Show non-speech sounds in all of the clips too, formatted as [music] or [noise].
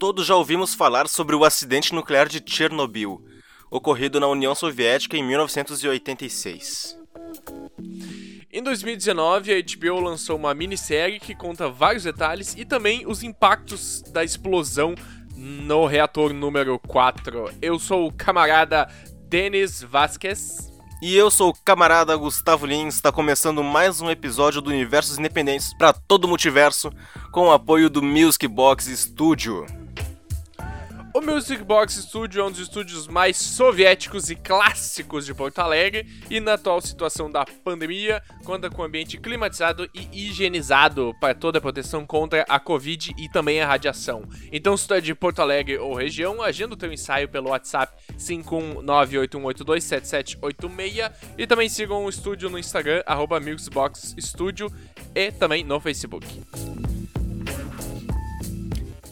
todos já ouvimos falar sobre o acidente nuclear de Chernobyl, ocorrido na União Soviética em 1986. Em 2019, a HBO lançou uma minissérie que conta vários detalhes e também os impactos da explosão no reator número 4. Eu sou o camarada Denis Vasquez. E eu sou o camarada Gustavo Lins, está começando mais um episódio do Universos Independentes para todo o multiverso, com o apoio do Music Box Studio. O Music Box Studio é um dos estúdios mais soviéticos e clássicos de Porto Alegre e na atual situação da pandemia conta com ambiente climatizado e higienizado para toda a proteção contra a Covid e também a radiação. Então se tu é de Porto Alegre ou região, agenda o teu ensaio pelo WhatsApp 51981827786 e também sigam o estúdio no Instagram, arroba Musicbox Studio e também no Facebook.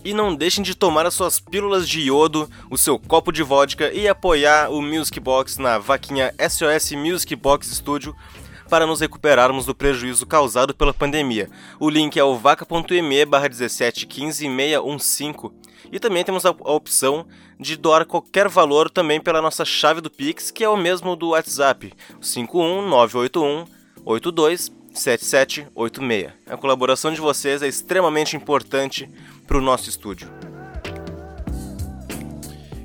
E não deixem de tomar as suas pílulas de iodo, o seu copo de vodka e apoiar o Music Box na vaquinha SOS Music Box Studio para nos recuperarmos do prejuízo causado pela pandemia. O link é o vaca.me barra 1715615 e também temos a, opção de doar qualquer valor também pela nossa chave do Pix, que é o mesmo do WhatsApp, 51981 82 7786. A colaboração de vocês é extremamente importante para o nosso estúdio.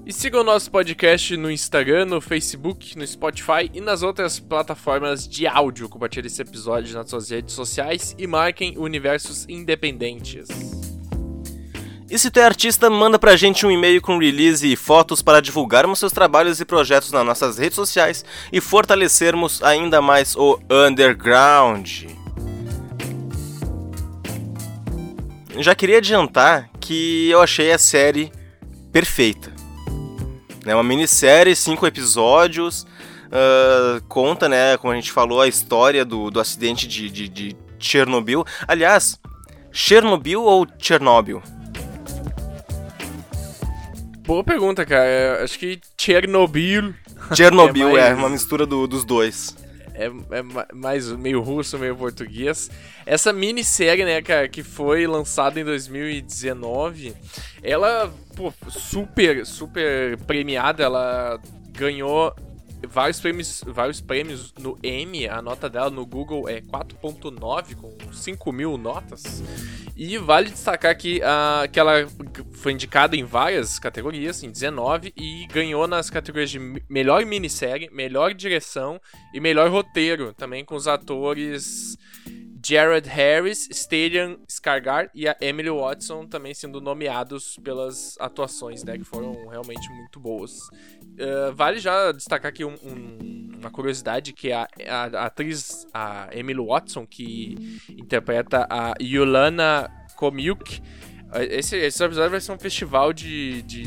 E siga o nosso podcast no Instagram, no Facebook, no Spotify e nas outras plataformas de áudio. Compartilhe esse episódio nas suas redes sociais e marquem Universos Independentes. E se tu é artista, manda pra gente um e-mail com release e fotos para divulgarmos seus trabalhos e projetos nas nossas redes sociais e fortalecermos ainda mais o underground. Já queria adiantar que eu achei a série perfeita. É uma minissérie, cinco episódios, uh, conta, né, como a gente falou, a história do, do acidente de, de, de Chernobyl. Aliás, Chernobyl ou Chernobyl? Boa pergunta, cara. Acho que Chernobyl. Chernobyl, [laughs] é, mais... é uma mistura do, dos dois é, é mais meio russo, meio português. Essa minissérie, né, cara, que foi lançada em 2019, ela, pô, super, super premiada, ela ganhou vários prêmios, vários prêmios no M, a nota dela no Google é 4.9, com 5 mil notas. E vale destacar que, uh, que ela foi indicada em várias categorias, em 19, e ganhou nas categorias de melhor minissérie, melhor direção e melhor roteiro, também com os atores Jared Harris, Stellan Skarsgård e a Emily Watson também sendo nomeados pelas atuações, né, que foram realmente muito boas. Uh, vale já destacar aqui um, um, uma curiosidade que a, a, a, atriz a Emily Watson que interpreta a Yolana Komiuk, esse, esse episódio vai ser um festival de, de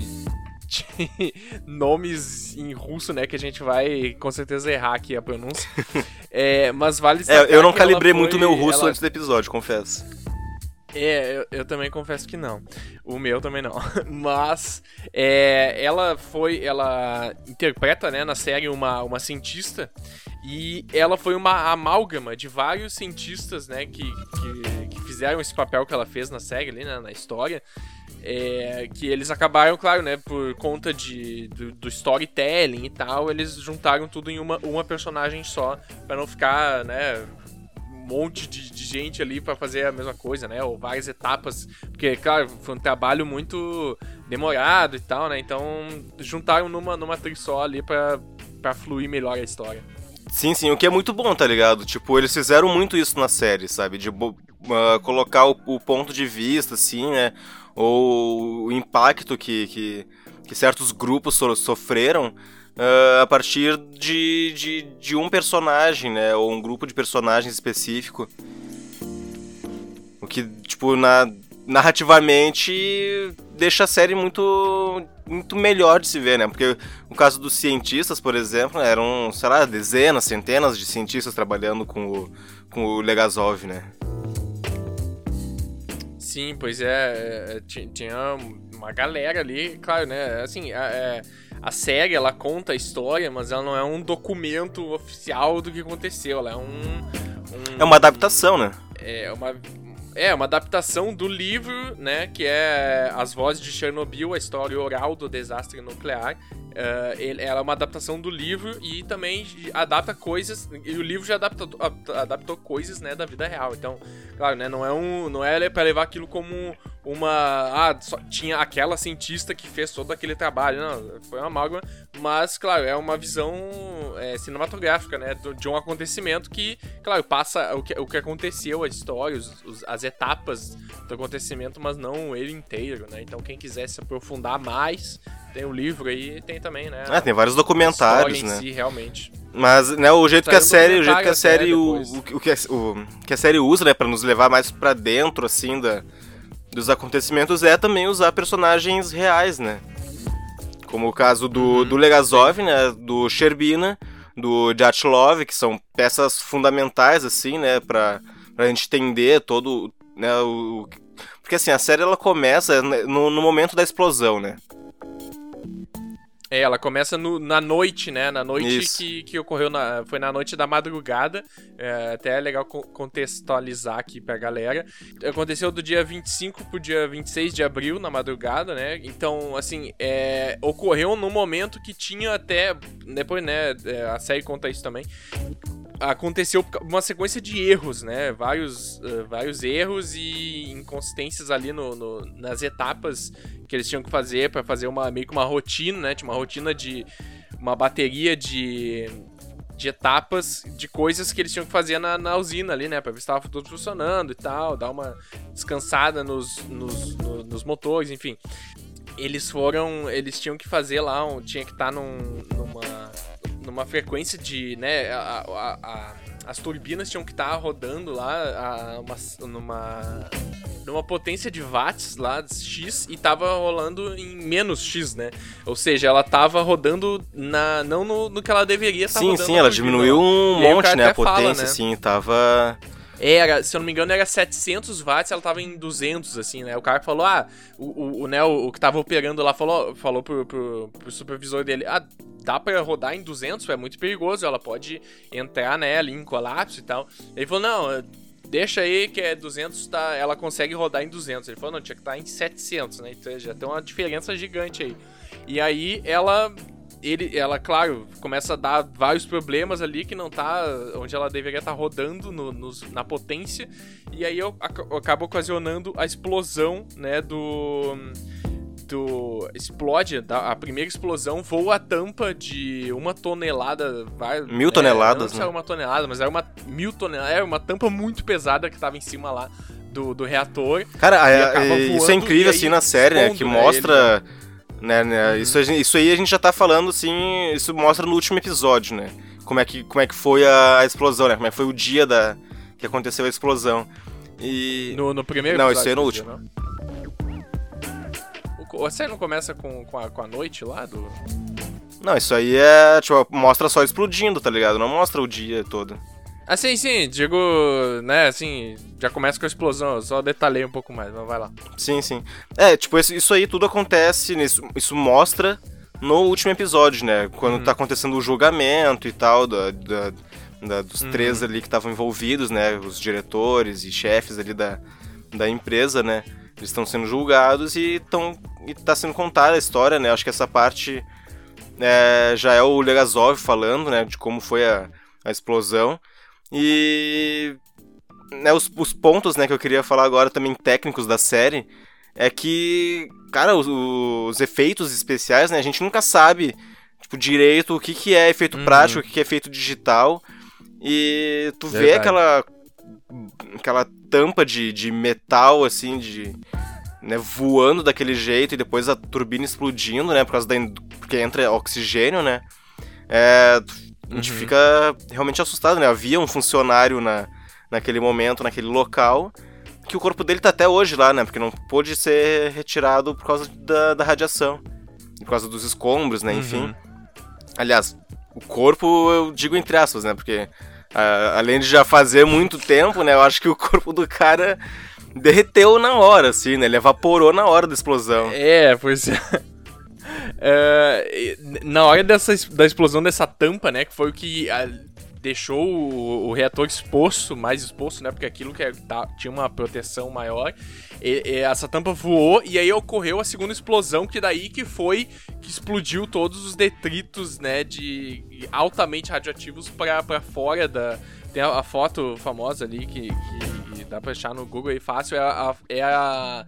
de [laughs] nomes em russo, né? Que a gente vai com certeza errar aqui a pronúncia. [laughs] é, mas vale é, Eu não calibrei foi, muito meu russo ela... antes do episódio, confesso. É, eu, eu, também confesso que não. O meu também não. [laughs] Mas é, ela foi. Ela interpreta né, na série uma, uma cientista. E ela foi uma amálgama de vários cientistas né, que, que, que fizeram esse papel que ela fez na série ali, né, na história. É, que eles acabaram, claro, né, por conta de, do, do, storytelling e tal, eles juntaram tudo em uma, uma personagem só, para não ficar, né, monte de, de gente ali para fazer a mesma coisa, né, ou várias etapas, porque, claro, foi um trabalho muito demorado e tal, né, então juntaram numa, numa atriz só ali para fluir melhor a história. Sim, sim, o que é muito bom, tá ligado? Tipo, eles fizeram muito isso na série, sabe? De uh, colocar o, o ponto de vista, assim, né? ou o impacto que, que, que certos grupos so, sofreram uh, a partir de, de, de, um personagem, né? Ou um grupo de personagens específico. O que, tipo, na, narrativamente deixa a série muito, muito melhor de se ver, né? Porque no caso dos cientistas, por exemplo, eram, sei lá, dezenas, centenas de cientistas trabalhando com o, com o Legazov, né? Sim, pois é, é tinha uma galera ali, claro, né? Assim, é, a série ela conta a história, mas ela não é um documento oficial do que aconteceu, ela é um. um é uma adaptação, né? É uma. É, uma adaptação do livro, né, que é As Vozes de Chernobyl, a história oral do desastre nuclear. Uh, ele, ela é uma adaptação do livro e também adapta coisas. E o livro já adaptou, adaptou coisas, né, da vida real. Então, claro, né, não é um, não é para levar aquilo como uma, ah, só tinha aquela cientista que fez todo aquele trabalho, não, foi uma amálgama, mas claro, é uma visão é, cinematográfica, né, de um acontecimento que, claro, passa o que, o que aconteceu, a história, os, os, as etapas do acontecimento, mas não ele inteiro, né? Então, quem quiser se aprofundar mais, tem o livro aí, tem também, né? É, tem vários documentários, né? Si, realmente. Mas, né, o jeito que a série, o jeito que a série, o, o, que a, o que a série usa, né, para nos levar mais para dentro assim da dos acontecimentos é também usar personagens reais, né? Como o caso do, uhum. do Legazov, né, do Sherbina, do Dyatlov, que são peças fundamentais assim, né, para pra gente entender todo, né, o porque assim, a série ela começa no, no momento da explosão, né? É, ela começa no, na noite, né? Na noite que, que ocorreu, na, foi na noite da madrugada. É, até é legal contextualizar aqui pra galera. Aconteceu do dia 25 pro dia 26 de abril, na madrugada, né? Então, assim, é, ocorreu no momento que tinha até. Depois, né? É, a série conta isso também aconteceu uma sequência de erros, né? Vários, uh, vários erros e inconsistências ali no, no, nas etapas que eles tinham que fazer para fazer uma meio que uma rotina, né? Tinha uma rotina de uma bateria de, de etapas de coisas que eles tinham que fazer na, na usina ali, né? Pra ver se tava tudo funcionando e tal, dar uma descansada nos, nos, no, nos motores, enfim. Eles foram. Eles tinham que fazer lá, tinha que estar tá num, numa numa frequência de, né, a, a, a, as turbinas tinham que estar tá rodando lá uma, numa numa potência de watts lá X e tava rolando em menos X, né? Ou seja, ela tava rodando na não no, no que ela deveria estar tá rodando. Sim, sim, ela diminuiu um monte, né, a potência, fala, né? sim, tava era, se eu não me engano, era 700 watts, ela tava em 200, assim, né? O cara falou, ah, o, o, né, o, o, que tava operando lá falou, falou pro, pro, pro supervisor dele, ah, dá para rodar em 200, é muito perigoso, ela pode entrar, né, ali em colapso e tal. Ele falou, não, deixa aí que é 200, tá, ela consegue rodar em 200. Ele falou, não, tinha que estar tá em 700, né? Então já tem uma diferença gigante aí. E aí ela ele, ela, claro, começa a dar vários problemas ali que não tá onde ela deveria estar tá rodando no, na potência. E aí eu, eu acabo ocasionando a explosão, né, do do explode, a primeira explosão voa a tampa de uma tonelada, vai, mil toneladas, é, não né? uma tonelada, mas era uma mil toneladas, era uma tampa muito pesada que tava em cima lá do, do reator. Cara, é, isso é incrível assim na série, né, que né, mostra ele, né, né? Uhum. Isso, isso aí a gente já tá falando, assim, isso mostra no último episódio, né? Como é que, como é que foi a, explosão, né? Como é que foi o dia da, que aconteceu a explosão. E... No, no primeiro Não, isso aí é no último. Dia, a série não começa com, com, a, com a noite lá do... Não, isso aí é, tipo, mostra só explodindo, tá ligado? Não mostra o dia todo. Ah, sim, sim, digo, né, assim, já começa com a explosão, eu só detalhei um pouco mais, mas vai lá. Sim, sim. É, tipo, isso aí tudo acontece, isso, isso mostra no último episódio, né, quando uhum. tá acontecendo o julgamento e tal, da, da, da dos uhum. três ali que estavam envolvidos, né, os diretores e chefes ali da, da empresa, né, eles estão sendo julgados e, tão, e tá sendo contada a história, né, acho que essa parte é, já é o Legazov falando, né, de como foi a, a explosão. E né, os, os, pontos né, que eu queria falar agora também técnicos da série é que, cara, os, os efeitos especiais, né, a gente nunca sabe tipo, direito o que, que é efeito uhum. prático, o que, que é efeito digital. E tu Verdade. vê aquela aquela tampa de, de metal, assim, de. Né, voando daquele jeito e depois a turbina explodindo, né? Por causa da. Porque entra oxigênio, né? É, a gente uhum. fica realmente assustado, né? Havia um funcionário na, naquele momento, naquele local, que o corpo dele tá até hoje lá, né? Porque não pôde ser retirado por causa da, da radiação. Por causa dos escombros, né? Uhum. Enfim. Aliás, o corpo, eu digo entre aspas, né? Porque além de já fazer muito tempo, né? Eu acho que o corpo do cara derreteu na hora, assim, né? Ele evaporou na hora da explosão. É, pois é. É, na hora dessa, da explosão dessa tampa, né? Que foi o que deixou o, o, reator exposto, mais exposto, né? Porque aquilo que é, tá, tinha uma proteção maior. E, e essa tampa voou e aí ocorreu a segunda explosão, que daí que foi que explodiu todos os detritos, né? De altamente radioativos para fora da. Tem a, a, foto famosa ali que, que, que, dá pra achar no Google aí fácil. É a, é a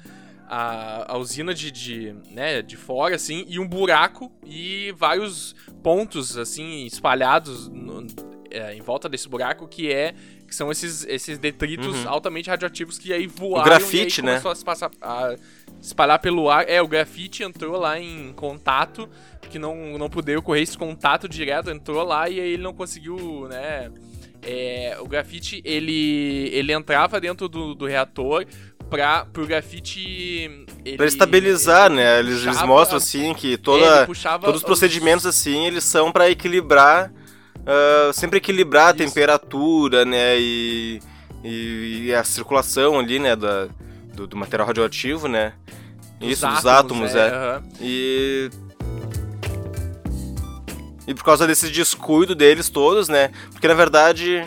a, a usina de, de, né, de fora, assim, e um buraco e vários pontos, assim, espalhados no, é, em volta desse buraco, que é que são esses, esses detritos uhum. altamente radioativos que aí voaram o grafite, e aí né? começou a se passar, a espalhar pelo ar. É, o grafite entrou lá em contato, que não, não poderia ocorrer esse contato direto, entrou lá e aí ele não conseguiu, né... É, o grafite, ele, ele entrava dentro do, do reator, pra, pro grafite. Ele, pra estabilizar, ele né? Eles, puxava, eles, mostram assim que toda, todos os procedimentos os... assim eles são para equilibrar. Uh, sempre equilibrar Isso. a temperatura, né? E, e, e, a circulação ali, né? Da, do, do material radioativo, né? Dos Isso, átomos, dos átomos, é. é. Uhum. E. E por causa desse descuido deles todos, né? Porque na verdade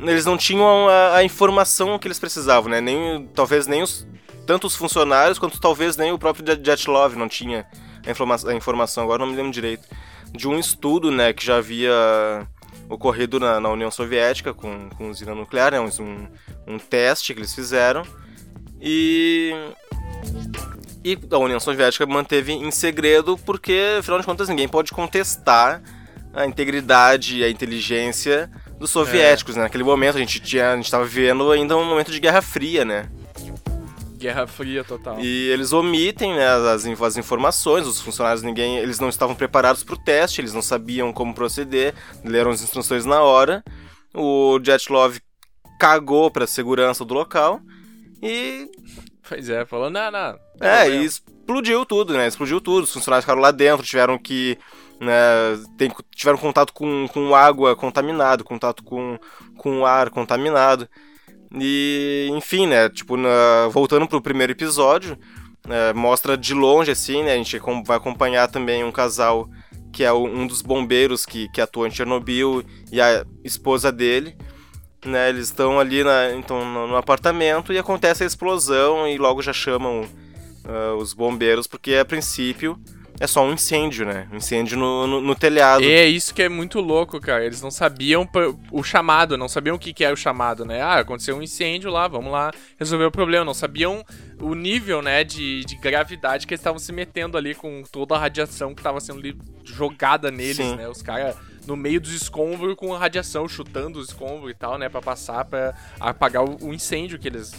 eles não tinham a, a, informação que eles precisavam, né? Nem, talvez nem os, tanto os funcionários quanto talvez nem o próprio Jetlov não tinha a, informa a informação, agora não me lembro direito, de um estudo, né, que já havia ocorrido na, na União Soviética com, com usina nuclear, né, um, um teste que eles fizeram. E e a União Soviética manteve em segredo porque, afinal de contas, ninguém pode contestar a integridade e a inteligência dos soviéticos, é. né? Naquele momento a gente tinha, a gente tava vivendo ainda um momento de Guerra Fria, né? Guerra Fria total. E eles omitem né, as, as informações, os funcionários ninguém, eles não estavam preparados para o teste, eles não sabiam como proceder, leram as instruções na hora. O Jetlov cagou para a segurança do local e Pois é, falou, não, não. É, e explodiu tudo, né? Explodiu tudo. Os funcionários ficaram lá dentro, tiveram que né, tem, tiveram contato com, com água contaminada, contato com, com ar contaminado. E, enfim, né, tipo, na, voltando pro primeiro episódio, é, mostra de longe, assim, né, a gente vai acompanhar também um casal que é um dos bombeiros que, que atua em Chernobyl e a esposa dele, né, eles estão ali na, então, no, no apartamento e acontece a explosão e logo já chamam uh, os bombeiros, porque a princípio é só um incêndio, né? Um incêndio no, no, no telhado. É isso que é muito louco, cara. Eles não sabiam o chamado, não sabiam o que, que era o chamado, né? Ah, aconteceu um incêndio lá, vamos lá resolver o problema. Não sabiam o nível, né, de, de gravidade que eles estavam se metendo ali com toda a radiação que estava sendo jogada neles, Sim. né? Os caras no meio dos escombros com radiação, chutando os escombros e tal, né? Pra passar, pra apagar o, incêndio que eles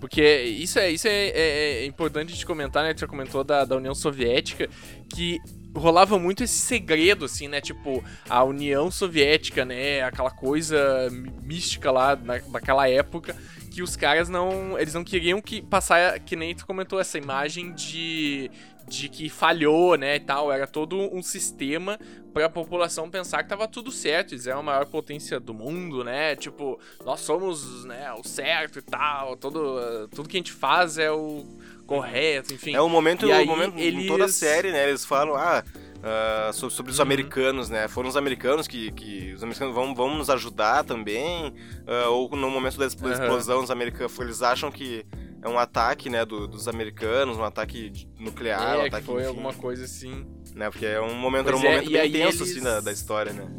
porque isso é, isso é, é, é importante de comentar, né? Já comentou da, da União Soviética, que rolava muito esse segredo, assim, né? Tipo, a União Soviética, né? Aquela coisa mística lá na, naquela época que os caras não. Eles não queriam que passar, que nem tu comentou, essa imagem de de que falhou, né, e tal. Era todo um sistema para a população pensar que tava tudo certo. Eles eram a maior potência do mundo, né? Tipo, nós somos, né, o certo e tal. Todo, tudo que a gente faz é o correto, enfim. É o momento, e o momento eles... em toda a série, né? Eles falam, ah, uh, sobre, sobre, os uhum. americanos, né? Foram os americanos que, que os americanos vão, vão nos ajudar também. Uh, ou no momento da explosão, uhum. os americanos, eles acham que é um ataque, né, do, dos americanos, um ataque nuclear, é, um ataque, foi enfim, alguma coisa assim. Né, porque é um momento, era um é, momento bem tenso, eles... assim, da, da história, né.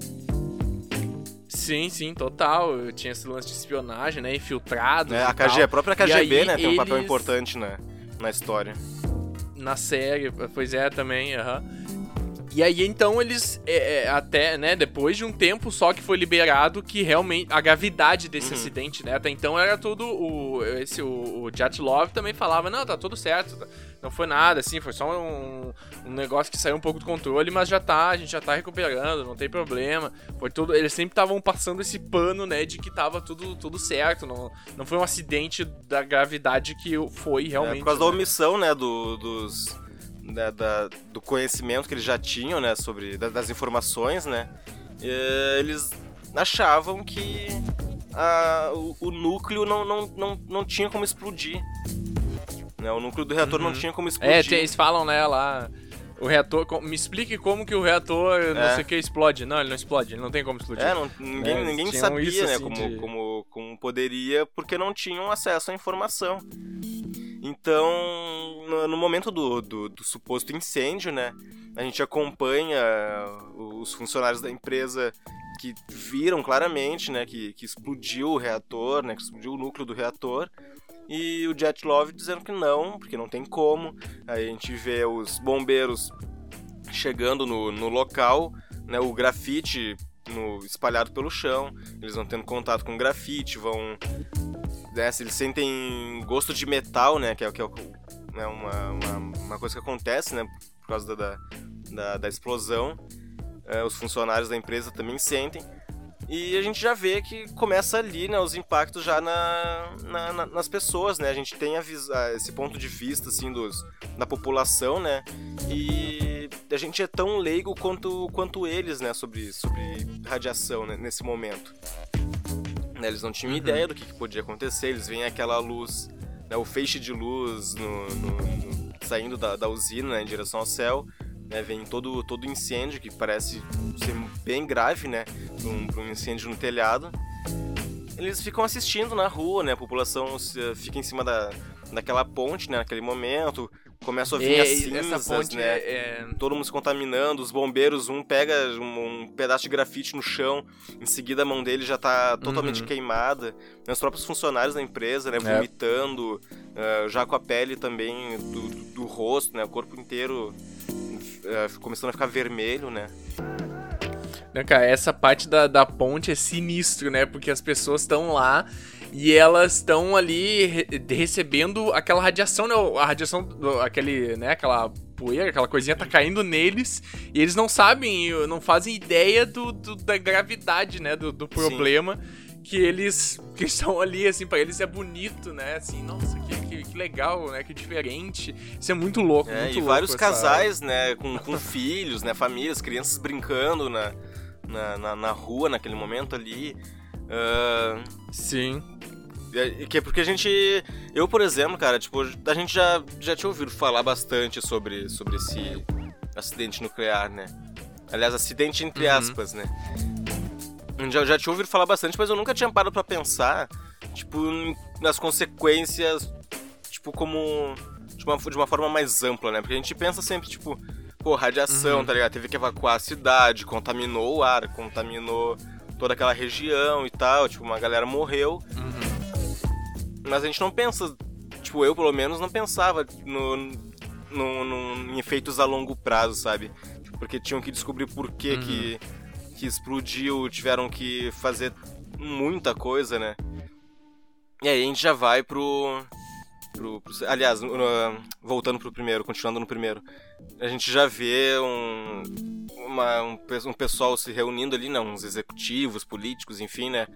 Sim, sim, total. Tinha esse lance de espionagem, né, infiltrado. É, a, KG, a própria KGB, aí, né, tem um papel importante na, na história. Na série, pois é, também, aham. Uh -huh. E aí então eles é, é, até, né, depois de um tempo só que foi liberado que realmente a gravidade desse uhum. acidente, né? Até então era tudo o esse o, o Jatlov também falava, não, tá tudo certo, tá, não foi nada, assim, foi só um, um negócio que saiu um pouco do controle, mas já tá, a gente já tá recuperando, não tem problema. Foi tudo, eles sempre estavam passando esse pano, né, de que tava tudo tudo certo, não, não foi um acidente da gravidade que foi realmente. É, por causa né? da omissão, né, do, dos da, da, do conhecimento que eles já tinham, né, sobre da, das informações, né, eles achavam que a, o, o, núcleo não, não, não, não tinha como explodir. Né, o núcleo do reator uhum. não tinha como explodir. É, eles falam, né, lá O reator. Me explique como que o reator, é. não sei o que, explode. Não, ele não explode, ele não tem como explodir. É, não, ninguém, é, ninguém sabia, isso, né, assim, como, de... como, como poderia, porque não tinham acesso à informação. Então, no, no momento do, do, do, suposto incêndio, né, a gente acompanha os funcionários da empresa que viram claramente, né, que, que explodiu o reator, né, que explodiu o núcleo do reator, e o Jet Love dizendo que não, porque não tem como. Aí a gente vê os bombeiros chegando no, no local, né, o grafite no, espalhado pelo chão, eles vão tendo contato com o grafite, vão. Né, eles sentem gosto de metal, né, que é, que é né, uma, uma, uma, coisa que acontece né, por causa da, da, da explosão, é, os funcionários da empresa também sentem. E a gente já vê que começa ali, né, os impactos já na, na, na nas pessoas, né? A gente tem a, esse ponto de vista, assim, dos, da população, né? E a gente é tão leigo quanto, quanto eles, né, sobre, sobre radiação, né, nesse momento. Né, eles não tinham uhum. ideia do que, que, podia acontecer, eles veem aquela luz, né, o feixe de luz no, no, no, saindo da, da usina né, em direção ao céu, né, vem todo todo incêndio que parece ser bem grave, né, para um, um, incêndio no telhado. Eles ficam assistindo na rua, né, a população fica em cima da, daquela ponte, né, naquele momento, começa a vir as cinzas, ponte né, é, é... todo mundo se contaminando, os bombeiros, um pega um, um, pedaço de grafite no chão, em seguida a mão dele já está totalmente uhum. queimada, os próprios funcionários da empresa, né, é. vomitando, é. uh, já com a pele também do, do, do rosto, né, o corpo inteiro é, começando a ficar vermelho, né? Não, cara, essa parte da, da ponte é sinistro, né? Porque as pessoas estão lá e elas estão ali re recebendo aquela radiação, né? A radiação, aquele, né? Aquela poeira, aquela coisinha tá caindo neles e eles não sabem, não fazem ideia do, do da gravidade, né? Do, do problema. Sim que eles que estão ali, assim, para eles é bonito, né? Assim, nossa, que, que, que, legal, né? Que diferente. Isso é muito louco, é, muito e louco. vários casais, né? Com, com [laughs] filhos, né? Famílias, crianças brincando na, na, na, na rua naquele momento ali. Uh... Sim. Que é porque a gente. Eu, por exemplo, cara, tipo, a gente já, já tinha ouvido falar bastante sobre, sobre esse acidente nuclear, né? Aliás, acidente entre uhum. aspas, né? Já, já tinha ouvido falar bastante, mas eu nunca tinha parado pra pensar, tipo, nas consequências, tipo, como. De uma, de uma forma mais ampla, né? Porque a gente pensa sempre, tipo, pô, radiação, uhum. tá ligado? Teve que evacuar a cidade, contaminou o ar, contaminou toda aquela região e tal, tipo, uma galera morreu. Uhum. Mas a gente não pensa, tipo, eu pelo menos não pensava no, no, no, em efeitos a longo prazo, sabe? Porque tinham que descobrir por que uhum. que que explodiu, tiveram que fazer muita coisa, né? E aí a gente já vai pro. Pro, pro aliás, no, voltando pro primeiro, continuando no primeiro. A gente já vê um, uma, um, um pessoal se reunindo ali, né? Uns executivos, políticos, enfim, né?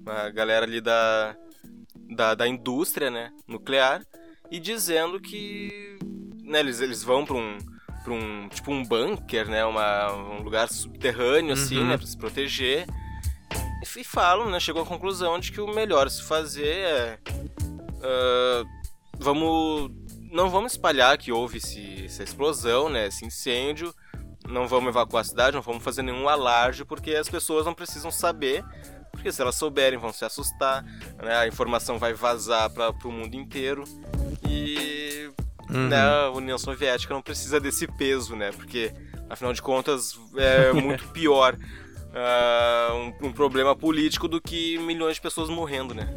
Uma galera ali da, da, da indústria, né? Nuclear. E dizendo que né, eles, eles vão para um um tipo um bunker, né, uma, um lugar subterrâneo assim, uhum. né, para se proteger. E falam, né, chegou à conclusão de que o melhor se fazer é uh, vamos não vamos espalhar que houve esse, essa explosão, né, esse incêndio, não vamos evacuar a cidade, não vamos fazer nenhum alarde porque as pessoas não precisam saber porque se elas souberem vão se assustar, né? a informação vai vazar para o mundo inteiro e Uhum. Né, a União Soviética não precisa desse peso, né? Porque, afinal de contas, é [laughs] muito pior uh, um, um, problema político do que milhões de pessoas morrendo, né?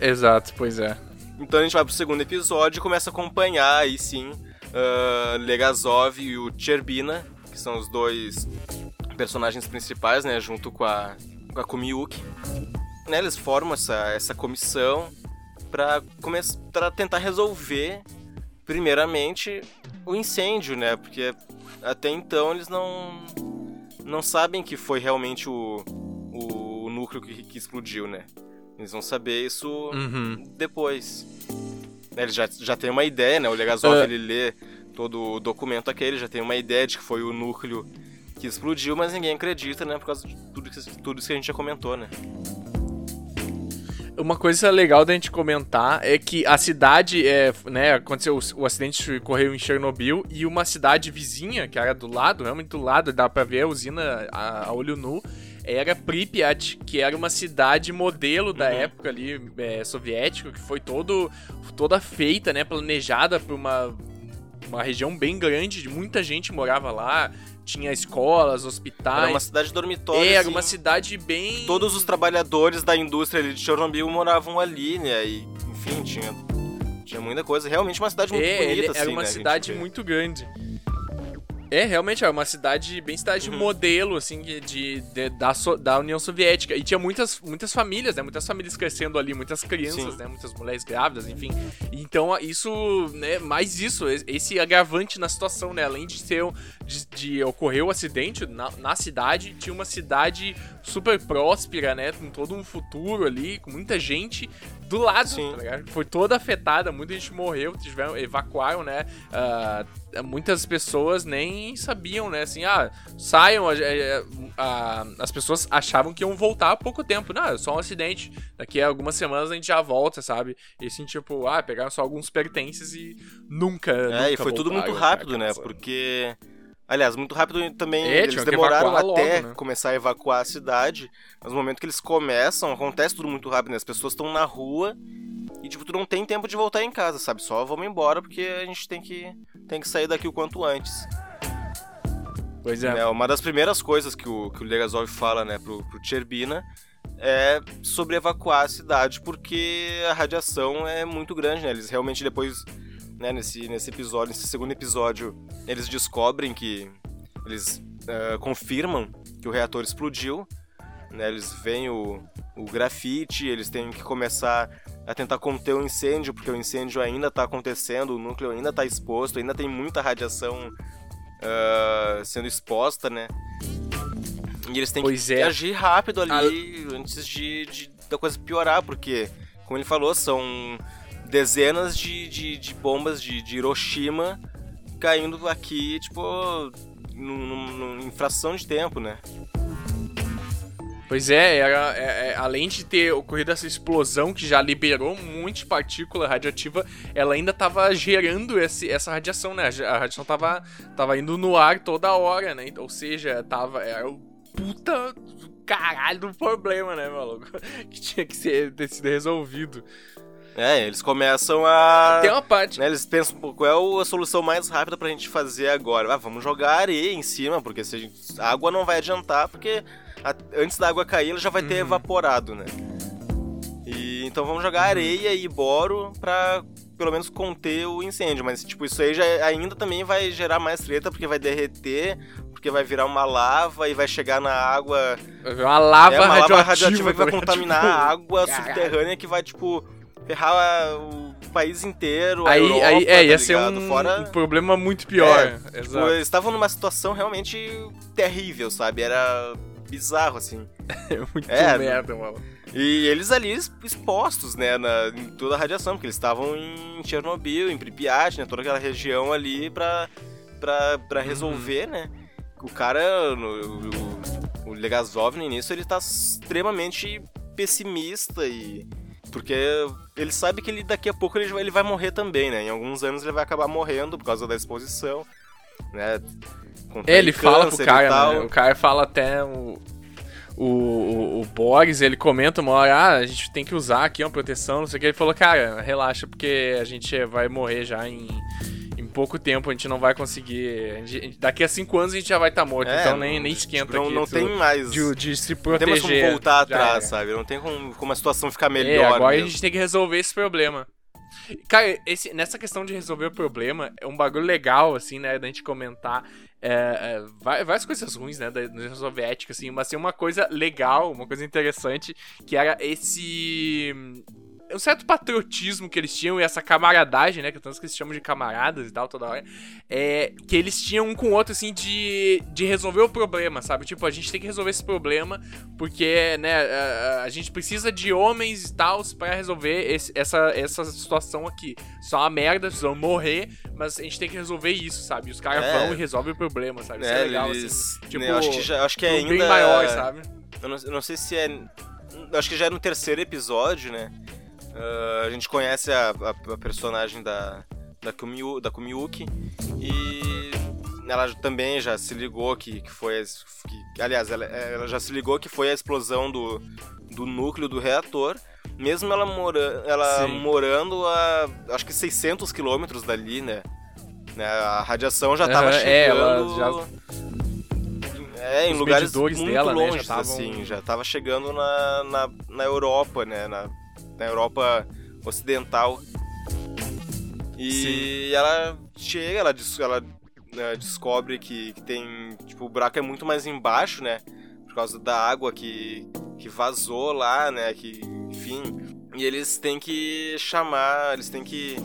Exato, pois é. Então a gente vai pro segundo episódio e começa a acompanhar aí sim uh, Legazov e o Cherbina, que são os dois personagens principais, né? Junto com a, com a Kumiyuki. Né, eles formam essa, essa comissão para tentar resolver primeiramente o incêndio, né? Porque até então eles não não sabem que foi realmente o, o núcleo que, que explodiu, né? Eles vão saber isso uhum. depois. Eles já, já tem uma ideia, né? O Legazov, uh... ele lê todo o documento aquele, já tem uma ideia de que foi o núcleo que explodiu, mas ninguém acredita, né? Por causa de tudo, tudo isso que a gente já comentou, né? Uma coisa legal da gente comentar é que a cidade, é, né, aconteceu o, o acidente ocorreu em Chernobyl e uma cidade vizinha, que era do lado, realmente do lado, dá pra ver a usina a, a olho nu, era Pripyat, que era uma cidade modelo da uhum. época ali é, soviética, que foi todo, toda feita, né, planejada por uma, uma região bem grande, muita gente morava lá, tinha escolas, hospitais. Era uma cidade dormitório. É, era uma cidade bem. Todos os trabalhadores da indústria de Chernobyl moravam ali, né? E, enfim, tinha, tinha muita coisa. Realmente uma cidade muito é, bonita, ele, assim, Era uma né, cidade muito grande. É, realmente, é uma cidade, bem cidade uhum. modelo, assim, de, de, da, da União Soviética. E tinha muitas, muitas famílias, né? Muitas famílias crescendo ali, muitas crianças, Sim. né? Muitas mulheres grávidas, enfim. Então, isso, né? Mais isso, esse agravante na situação, né? Além de ser, de, de ocorrer o acidente na, na cidade, tinha uma cidade super próspera, né? Com todo um futuro ali, com muita gente do lado, Sim. tá Foi toda afetada, muita gente morreu, tiveram, evacuaram, né? Uh, muitas pessoas nem sabiam, né? Assim, ah, saiam. as pessoas achavam que iam voltar há pouco tempo. Não, é só um acidente. Daqui a algumas semanas a gente já volta, sabe? E assim, tipo, ah, pegaram só alguns pertences e nunca. É, nunca e foi tudo muito rápido, né? Porque. Aliás, muito rápido também. É, eles demoraram até logo, né? começar a evacuar a cidade. Mas no momento que eles começam, acontece tudo muito rápido, né? As pessoas estão na rua e, tipo, tu não tem tempo de voltar em casa, sabe? Só vamos embora porque a gente tem que, tem que sair daqui o quanto antes. Pois é. é uma das primeiras coisas que o, que o Legazov fala, né, pro, pro Cherbina é sobre evacuar a cidade porque a radiação é muito grande, né? Eles realmente depois né, nesse, nesse episódio, nesse segundo episódio, eles descobrem que. Eles uh, confirmam que o reator explodiu. Né, eles veem o, o grafite, eles têm que começar a tentar conter o incêndio, porque o incêndio ainda está acontecendo, o núcleo ainda está exposto, ainda tem muita radiação uh, sendo exposta, né? E eles têm pois que é. agir rápido ali a... antes de, de, da coisa piorar, porque, como ele falou, são dezenas de, de, de bombas de, de, Hiroshima caindo aqui, tipo, em fração de tempo, né? Pois é, era, é, é, além de ter ocorrido essa explosão que já liberou um monte de partícula radioativa, ela ainda estava gerando esse, essa radiação, né? A radiação tava, tava indo no ar toda hora, né? Ou seja, tava, era o puta caralho do problema, né, maluco? [laughs] Que tinha que ser, ter sido resolvido. É, eles começam a. Tem uma parte. Né, eles pensam, qual é a solução mais rápida pra gente fazer agora? Ah, vamos jogar areia em cima, porque se a, gente... a água não vai adiantar, porque a... antes da água cair ela já vai ter uhum. evaporado, né? E então vamos jogar areia e boro pra pelo menos conter o incêndio, mas tipo, isso aí já ainda também vai gerar mais treta, porque vai derreter, porque vai virar uma lava e vai chegar na água. Vai virar uma lava, é, uma radioativa, lava radioativa que vai [laughs] contaminar tipo... a água subterrânea que vai, tipo, ferrar o país inteiro, aí, Europa, aí é, tá ia ser um, Fora... um, problema muito pior. É, tipo, eles estavam numa situação realmente terrível, sabe? Era bizarro, assim. [laughs] muito é, merda, mano. E eles ali expostos, né, na, em toda a radiação, porque eles estavam em Chernobyl, em Pripyat, né, toda aquela região ali pra, pra, pra resolver, uhum. né. O cara, no, o, o Legazov no início, ele tá extremamente pessimista e porque ele sabe que ele, daqui a pouco ele vai, ele vai morrer também, né? Em alguns anos ele vai acabar morrendo por causa da exposição, né? É, ele fala pro cara, né? O cara fala até o, o, o, o Boris, ele comenta uma hora, ah, a gente tem que usar aqui uma proteção, não sei o que. Ele falou, cara, relaxa, porque a gente vai morrer já em pouco tempo a gente não vai conseguir. Gente, daqui a cinco anos a gente já vai estar tá morto, é, então nem, nem esquenta não, aqui. Não tem mais. De, de se proteger. Não tem mais como voltar atrás, sabe? Não tem como, como a situação ficar melhor. É, agora mesmo. a gente tem que resolver esse problema. Cara, esse, nessa questão de resolver o problema, é um bagulho legal, assim, né, da gente comentar. É, é, várias coisas ruins, né, da União Soviética, assim, mas tem uma coisa legal, uma coisa interessante, que era esse um certo patriotismo que eles tinham e essa camaradagem, né? Que tanto que eles chamam de camaradas e tal toda hora. É, que eles tinham um com o outro, assim, de, de resolver o problema, sabe? Tipo, a gente tem que resolver esse problema porque, né, a, a gente precisa de homens e tal para resolver esse, essa, essa situação aqui. Só uma merda, precisam morrer, mas a gente tem que resolver isso, sabe? E os caras é. vão e resolvem o problema, sabe? Isso é, é legal, eles... assim. Tipo, eu acho que, já, acho que é ainda... bem maior, sabe? Eu não, eu não sei se é acho que já é no terceiro episódio, né? Uh, a gente conhece a, a, a personagem da, da, Kumiu, da Kumiyuki e ela também já se ligou que, que foi. Que, aliás, ela, ela já se ligou que foi a explosão do, do núcleo do reator mesmo ela, mora, ela morando a acho que 600 quilômetros dali, né? né? A radiação já estava chegando. É, ela já... é, em Os lugares muito dela, longe, né, já tavam... assim, já estava chegando na, na, na Europa, né? Na, na Europa Ocidental. E Sim. ela chega, ela, ela né, descobre que, que tem. Tipo, o buraco é muito mais embaixo, né? Por causa da água que, que vazou lá, né? Que, enfim. E eles têm que chamar, eles têm que.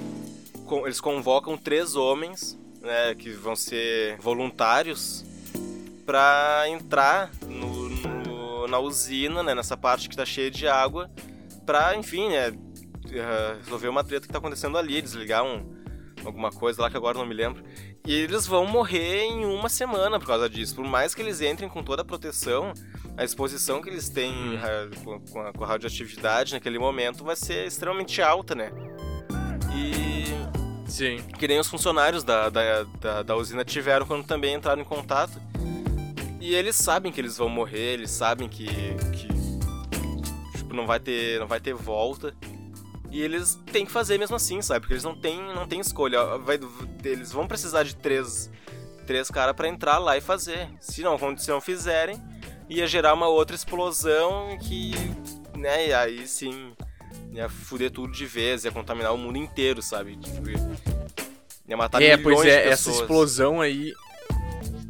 Eles convocam três homens, né? Que vão ser voluntários para entrar no, no, na usina, né? Nessa parte que tá cheia de água, pra, enfim, né? Eh, resolver uma treta que tá acontecendo ali, desligar um, alguma coisa lá que agora não me lembro. E eles vão morrer em uma semana por causa disso. Por mais que eles entrem com toda a proteção, a exposição que eles têm hum. com, a, com a radioatividade naquele momento vai ser extremamente alta, né? E. Sim. Que nem os funcionários da, da, da, da usina tiveram quando também entraram em contato. E eles sabem que eles vão morrer, eles sabem que, que tipo, não vai ter, não vai ter volta. E eles têm que fazer mesmo assim, sabe? Porque eles não têm, não têm escolha. Vai, eles vão precisar de três, três caras para entrar lá e fazer. Se não, se não fizerem, ia gerar uma outra explosão que, né, e aí sim ia fuder tudo de vez, ia contaminar o mundo inteiro, sabe? Tipo, ia matar é, milhões pois é, essa explosão aí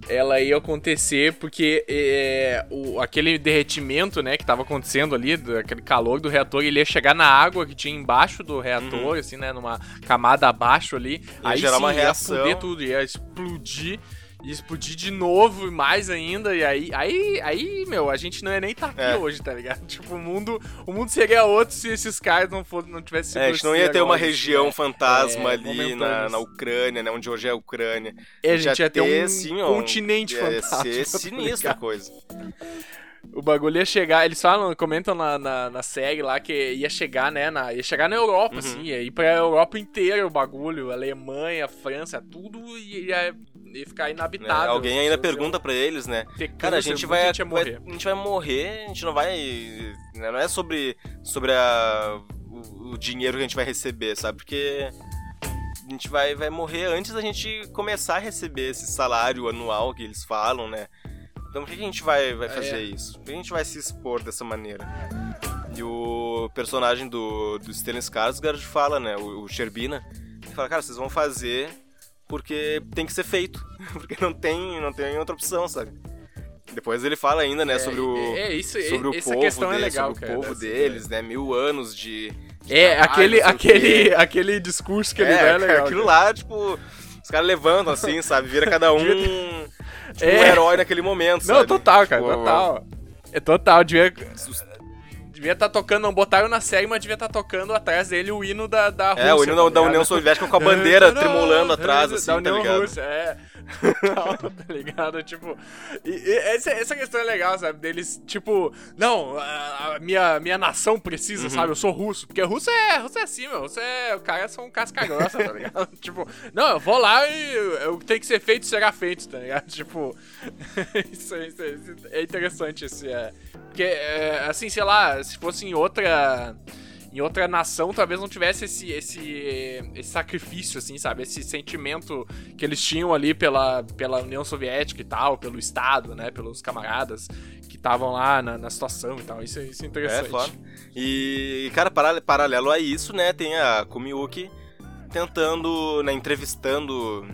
ela ia acontecer porque é, o, aquele derretimento, né, que tava acontecendo ali, aquele calor do reator, ele ia chegar na água que tinha embaixo do reator, uhum. assim, né, numa camada abaixo ali. Ia aí gerar sim, uma reação. ia fuder tudo, ia explodir e explodir de novo e mais ainda. E aí, aí, aí, meu, a gente não ia nem estar tá aqui é. hoje, tá ligado? [laughs] Tipo, o mundo, o mundo seria outro se esses caras não, for, não tivessem É, a gente não ia ter uma região né? fantasma é, ali na, na Ucrânia, né? Onde hoje é a Ucrânia. É, a gente ia ter, ter um assim, continente ó, fantasma. Ia ser [laughs] tá sinistra a coisa. O bagulho ia chegar, eles falam, comentam na, na, na, série lá que ia chegar, né, na, ia chegar na Europa, uhum. assim, ia ir pra Europa inteira o bagulho, Alemanha, França, tudo ia ia ficar inabitável. É, alguém ainda pergunta para eles, né? Cara, a gente vai, a gente vai, a gente vai morrer, a gente não vai, né, não é sobre sobre a, o, o, dinheiro que a gente vai receber, sabe? Porque a gente vai, vai morrer antes da gente começar a receber esse salário anual que eles falam, né? Então por que a gente vai, vai fazer é. isso? Por que a gente vai se expor dessa maneira? E o personagem do, do Stellan Skarsgård fala, né? O, o Sherbina, ele fala, cara, vocês vão fazer porque tem que ser feito. [laughs] Porque não tem, não tem outra opção, sabe? Depois ele fala ainda, né, é, sobre o, é, é isso, sobre o povo, questão é legal, sobre cara, o povo deles, né, mil anos de, de É, trabalho, aquele, aquele, aquele discurso que ele é, dá é legal. Aquilo cara. lá, tipo, os caras levantam assim, [laughs] sabe, vira cada um tipo, é. um herói naquele momento, Não, total, cara, tipo, total. É total, devia devia estar tá tocando, não botaram na série, mas devia estar tá tocando atrás dele o hino da, da Rússia. É, o hino tá da, União Soviética com a bandeira [laughs] tremulando atrás, assim, da União tá ligado? Rússia, é. [laughs] tá ligado? Tipo, e, e essa, essa questão é legal, sabe? Deles, tipo, não, a, a minha, minha nação precisa, uhum. sabe? Eu sou russo. Porque russo é, russo é assim, meu. Russo é, o cara são casca grossa, tá ligado? [laughs] tipo, não, eu vou lá e o que tem que ser feito será feito, tá ligado? [laughs] Tipo, isso, isso, isso, é interessante esse. É, porque, é, assim, sei lá, se fosse em outra em outra nação talvez não tivesse esse, esse, esse sacrifício, assim, sabe? Esse sentimento que eles tinham ali pela, pela União Soviética e tal, pelo Estado, né? Pelos camaradas que estavam lá na, na, situação e tal. Isso, isso é interessante. É, claro. E, cara, paralelo a isso, né? Tem a Kumiyuki tentando, né? Entrevistando,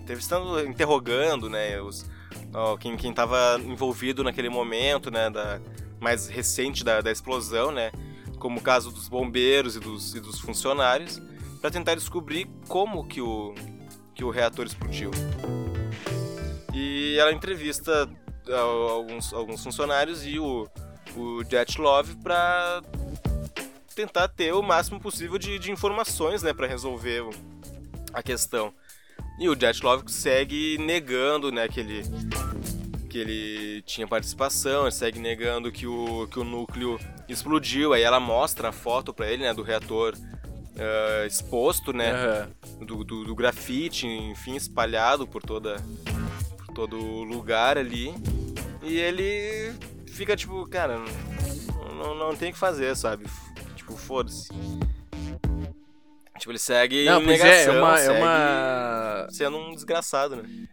entrevistando, interrogando, né? Os, ó, quem, quem tava envolvido naquele momento, né? Da, mais recente da, da explosão, né? Como o caso dos bombeiros e dos, e dos funcionários, para tentar descobrir como que o, que o reator explodiu. E ela entrevista alguns, alguns funcionários e o, o Jet Love para tentar ter o máximo possível de, de informações né, para resolver a questão. E o Jet Love segue negando né, que, ele, que ele tinha participação, ele segue negando que o, que o núcleo explodiu, aí ela mostra a foto para ele, né, do reator uh, exposto, né, uhum. do, do, do, grafite, enfim, espalhado por toda por todo lugar ali, e ele fica tipo, cara, não, não tem o que fazer, sabe, tipo, foda-se. Tipo, ele segue não, negação, é, é uma, é uma... sendo um desgraçado, né.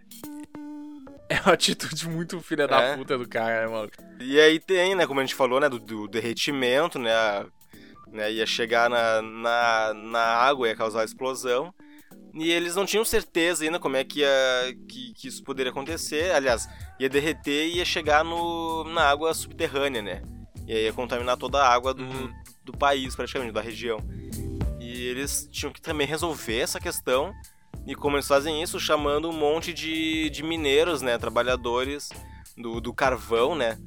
É uma atitude muito filha da é. puta do cara, né, mano? E aí tem, né, como a gente falou, né, do, do derretimento, né, a, né, ia chegar na, na, na água, ia causar explosão. E eles não tinham certeza ainda como é que, ia, que, que isso poderia acontecer. Aliás, ia derreter e ia chegar no, na água subterrânea, né? E aí ia contaminar toda a água do, uhum. do país, praticamente, da região. E eles tinham que também resolver essa questão e como eles fazem isso? Chamando um monte de, de mineiros, né? Trabalhadores do, do carvão, né?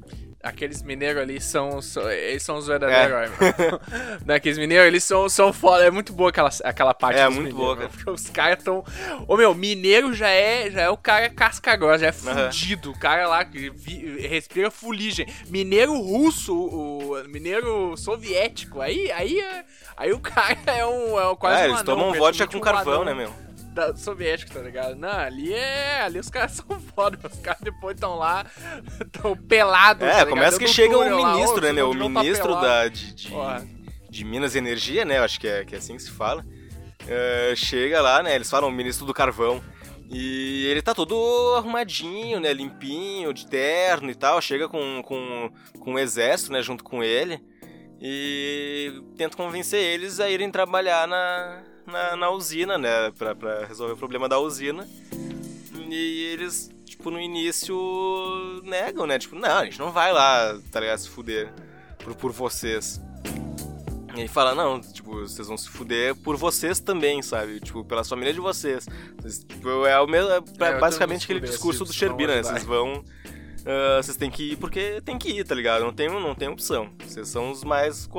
Aqueles mineiros ali são, são, Eles são os verdadeiros é. [laughs] né, Aqueles mineiros, eles são, são foda. É muito boa aquela, aquela parte É, muito boa, cara. [laughs] Porque os caras tão. Ô meu, mineiro já é, já é o cara casca grossa, já é fudido. Uhum. O cara lá que vi, respira fuligem. Mineiro russo, o, mineiro soviético. Aí, aí, aí o cara [laughs] é um. É um quase é, um eles anão, tomam vodka com um carvão, né, meu? Da, soviético, tá ligado? Não, ali é. Ali os caras [laughs] são foda, os caras depois estão lá, [laughs] tão pelados. É, tá começa que chega o ministro, lá, né, O ministro tá da, de, de, de, Minas e Energia, né? Eu acho que é, que é assim que se fala. Uh, chega lá, né? Eles falam ministro do carvão. E ele tá todo arrumadinho, né? Limpinho, de terno e tal. Chega com, com, com um exército, né? Junto com ele. E tenta convencer eles a irem trabalhar na, na, na usina, né? Pra, pra resolver o problema da usina. E eles, tipo, no início negam, né? Tipo, não, a gente não vai lá, tá ligado? Se fuder por, por vocês. E aí fala, não, tipo, vocês vão se fuder por vocês também, sabe? Tipo, pela família de vocês. Tipo, é o mesmo. É, é basicamente aquele discurso do Sherbina, né? Vocês vão Uh, vocês têm que ir porque tem que ir, tá ligado? Não tem, não tem opção. Vocês são os mais. [laughs]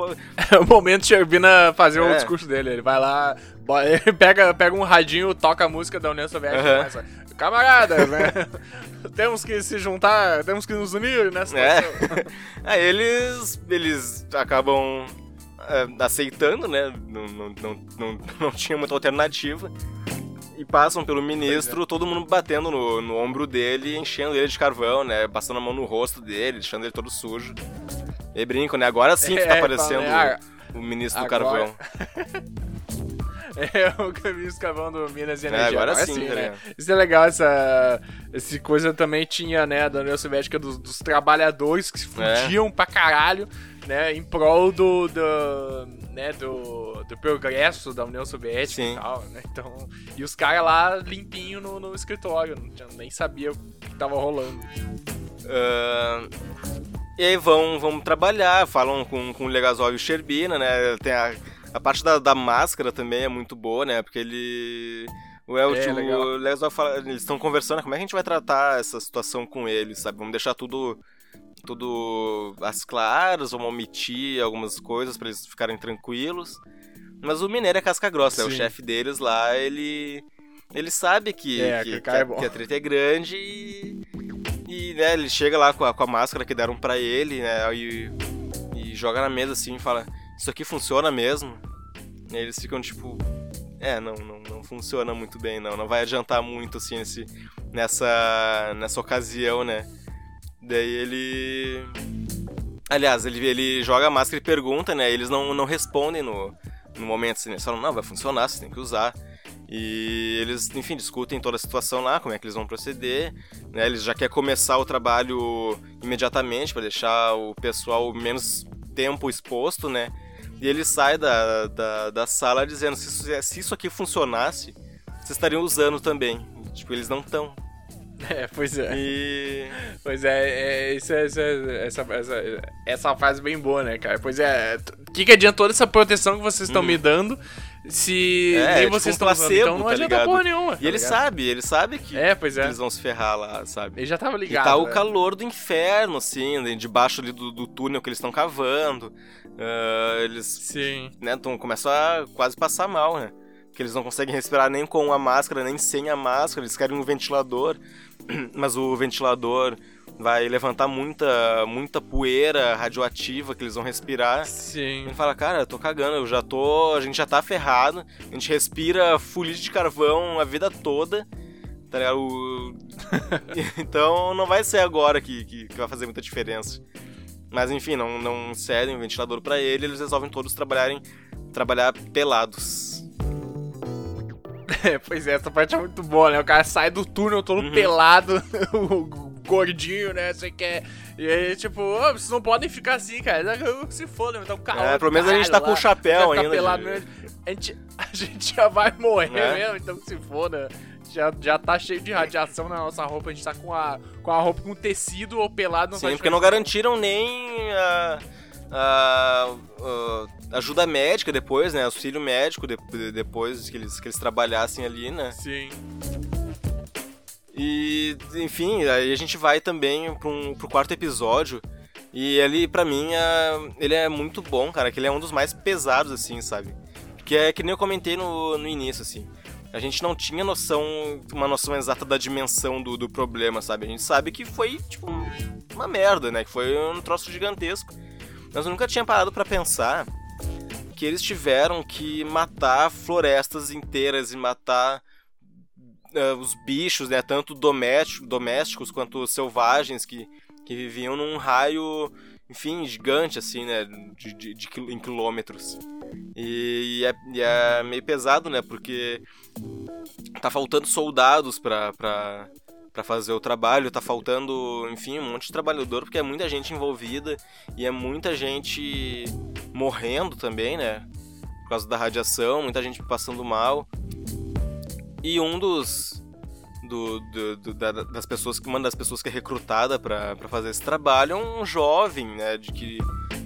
É o momento de Sherbina fazer é. o discurso dele. Ele vai lá, [laughs] pega, pega um radinho, toca a música da União Soviética uhum. e começa. Camaradas, né? [laughs] temos que se juntar, temos que nos unir nessa é. Aí eles, eles acabam é, aceitando, né? Não, não, não, não, não tinha muita alternativa e passam pelo ministro, é. todo mundo batendo no, no ombro dele, enchendo ele de carvão, né? Passando a mão no rosto dele, deixando ele todo sujo. E brinco, né? Agora sim [laughs] que tá é, aparecendo é, o, o ministro agora... do carvão. [laughs] É o ministro carvão do Minas e é, Energia. É, agora, agora sim, sim né? Isso é legal, essa, essa coisa também tinha, né, da União Soviética dos, dos trabalhadores que se fudiam é. pra caralho, né, em prol do, do né, do, do progresso da União Soviética Sim. e tal, né? Então, e os caras lá limpinho no, no escritório, não nem sabia o que tava rolando. Uh, e aí vão, vão trabalhar, falam com, com o Legazol e o Sherbina, né? Tem a, a parte da, da máscara também é muito boa, né? Porque ele... O, El, é, o Legazol fala, eles estão conversando, como é que a gente vai tratar essa situação com eles, sabe? Vamos deixar tudo tudo às claras, vamos omitir algumas coisas para eles ficarem tranquilos. Mas o Mineiro é casca grossa, é o chefe deles lá, ele ele sabe que, é, que, que, a, é que, a, treta é grande e, e né, ele chega lá com a, com a máscara que deram para ele, né, e, e joga na mesa assim e fala: Isso aqui funciona mesmo? E eles ficam tipo: É, não, não, não funciona muito bem, não, não vai adiantar muito assim nesse, nessa, nessa ocasião, né. Daí ele. Aliás, ele, ele joga a máscara e pergunta, né? Eles não, não respondem no, no momento assim, eles falam, não, vai funcionar, você tem que usar. E eles, enfim, discutem toda a situação lá, como é que eles vão proceder. Né? Eles já querem começar o trabalho imediatamente para deixar o pessoal menos tempo exposto, né? E ele sai da, da, da sala dizendo: se se isso aqui funcionasse, vocês estariam usando também. Tipo, eles não estão. [laughs] É, pois é. E... Pois é, é, isso é, isso é essa, essa, essa fase bem boa, né, cara? Pois é, o que, que adianta toda essa proteção que vocês estão hum. me dando se é, nem tipo vocês estão um usando? Então não tá adianta ligado? porra nenhuma. E tá ele ligado? sabe, ele sabe que, é, pois é. eles vão se ferrar lá, sabe? Ele já tava ligado. E tá o né? calor do inferno, assim, debaixo ali do, do túnel que eles estão cavando. Uh, eles Sim. Né, tão, começam a quase passar mal, né? Que eles não conseguem respirar nem com a máscara, nem sem a máscara, eles querem um ventilador. [clears throat] mas o ventilador, vai levantar muita, muita poeira radioativa que eles vão respirar. Sim. Ele fala, cara, eu tô cagando, eu já tô. A gente já tá ferrado, a gente respira fuligem de carvão a vida toda. Tá ligado? O- [laughs] [laughs] então não vai ser agora que, que, que vai fazer muita diferença. Mas enfim, não, não cedem o ventilador pra ele, eles resolvem todos trabalharem trabalhar pelados. É, pois é, essa parte é muito boa, né? O cara sai do túnel todo Uhum. pelado, [laughs] o gordinho, né? Você quer. E aí, tipo, "Ô, vocês não podem ficar assim, cara. Se foda, então calma. É, pelo menos a gente tá com o chapéu ainda. pelado de- mesmo. A gente, a gente já vai morrer É. mesmo, então que se foda. Já, já tá cheio de radiação na nossa roupa, a gente tá com a, com a roupa com tecido ou pelado não Sim, porque não diferença. garantiram nem a, a- a ajuda médica depois, né? Auxílio médico de- depois que eles, que eles trabalhassem ali, né? Sim. E, enfim, aí a gente vai também pro, um, pro quarto episódio. E ele, pra mim, é, ele é muito bom, cara. Que ele é um dos mais pesados, assim, sabe? Que é que nem eu comentei no, no início, assim. A gente não tinha noção, uma noção exata da dimensão do, do problema, sabe? A gente sabe que foi, tipo, uma merda, né? Que foi um troço gigantesco. Mas eu nunca tinha parado pra pensar que eles tiveram que matar florestas inteiras e matar eh, os bichos, né? Tanto doméstico, domésticos quanto selvagens que, que viviam num raio, enfim, gigante, assim, né? De, de, de em quilômetros. E, e é, e é meio pesado, né? Porque tá faltando soldados pra, pra, pra fazer o trabalho, tá faltando, enfim, um monte de trabalhador, porque é muita gente envolvida e é muita gente morrendo também, né? Por causa da radiação, muita gente passando mal. E um dos. do- do- do- da- das pessoas que uma das pessoas que é recrutada pra fazer esse trabalho é um jovem né de que,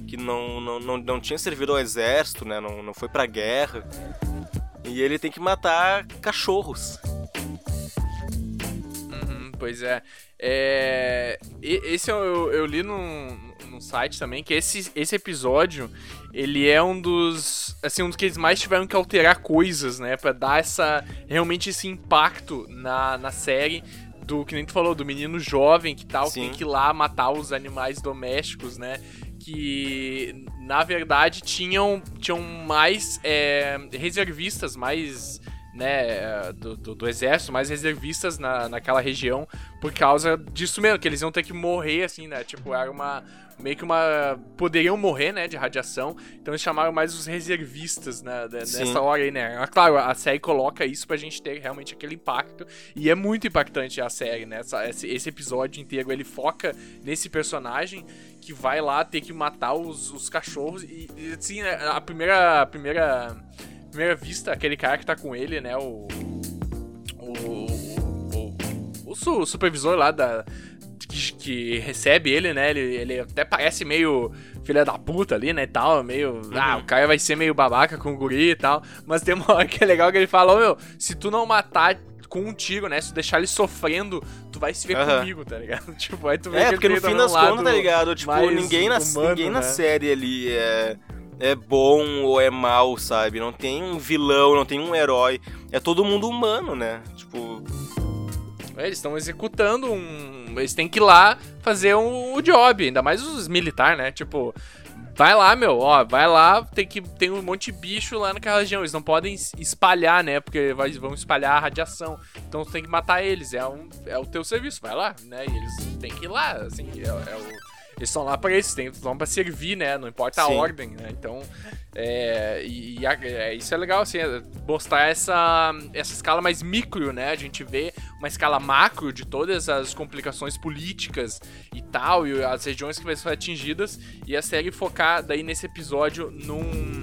que não, não, não, não tinha servido ao exército né não, não foi pra guerra e ele tem que matar cachorros pois é. É, Esse eu, eu li num, num site também, que esse, esse episódio, ele é um dos, assim, um dos que eles mais tiveram que alterar coisas, né? Pra dar essa, realmente esse impacto na, na série do, que nem tu falou, do menino jovem que tal, que Sim. tem que ir lá matar os animais domésticos, né? Que, na verdade, tinham, tinham mais é, reservistas, mais né, do, do, do exército, mais reservistas na, naquela região por causa disso mesmo, que eles iam ter que morrer, assim, né? Tipo, era uma. Meio que uma. Poderiam morrer, né? De radiação. Então eles chamaram mais os reservistas, né? Sim. Nessa hora aí, né? Ah, Claro, a série coloca isso pra gente ter realmente aquele impacto. E é muito impactante a série, né? Essa- esse, esse episódio inteiro ele foca nesse personagem que vai lá ter que matar os, os cachorros. E, e, assim, né, a primeira. A primeira primeira vista, aquele cara que tá com ele, né? O. O. O, o su- supervisor lá da. Que, que recebe ele, né? Ele, ele até parece meio filha da puta ali, né? E tal, meio. Ah, o cara vai ser meio babaca com o guri e tal. Mas tem uma hora que é legal que ele fala: Ô meu, se tu não matar com um tiro, né? Se tu deixar ele sofrendo, tu vai se ver Aham. comigo, tá ligado? [laughs] Tipo, aí tu vê que é porque no tem fim das contas tá ligado tipo ninguém na humano, ninguém na né? série ali é é bom ou é mal sabe não tem um vilão não tem um herói é todo mundo humano né tipo É, Eles estão executando um. Eles têm que ir lá fazer um, o job, ainda mais os militares, né? Tipo, vai lá, meu, ó, vai lá, tem que tem um monte de bicho lá naquela região. Eles não podem es- espalhar, né? Porque vai, vão espalhar a radiação. Então tem que matar eles. É, um, é o teu serviço, vai lá, né? E eles têm que ir lá, assim, é, é o. Eles estão lá pra isso, estão pra servir, né? Não importa a Sim. ordem, né? Então, é, e, e a- é, isso é legal, assim, é mostrar essa, essa escala mais micro, né? A gente vê uma escala macro de todas as complicações políticas e tal, e as regiões que vão ser atingidas, e a série focar daí nesse episódio num.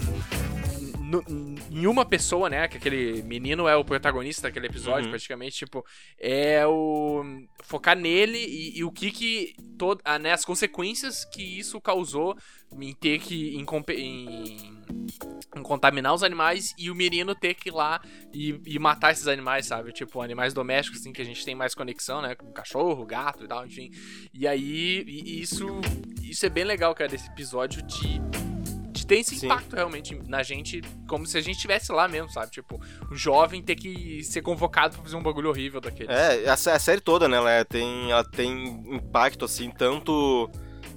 Em uma pessoa, né? Que aquele menino é o protagonista daquele episódio, Uhum. praticamente, tipo, é o. focar nele e, e o que que. Todo, ah, né, as consequências que isso causou em ter que. em, em- em contaminar os animais e o menino ter que ir lá e, e matar esses animais, sabe? Tipo, animais domésticos, assim, que a gente tem mais conexão, né? Com cachorro, gato e tal, enfim. E aí, e- isso, isso é bem legal, cara, desse episódio de tem esse impacto Sim. realmente na gente, como se a gente estivesse lá mesmo, sabe? Tipo, um jovem ter que ser convocado pra fazer um bagulho horrível daquele. É, a, a série toda, né? Ela é, tem, ela tem impacto, assim, tanto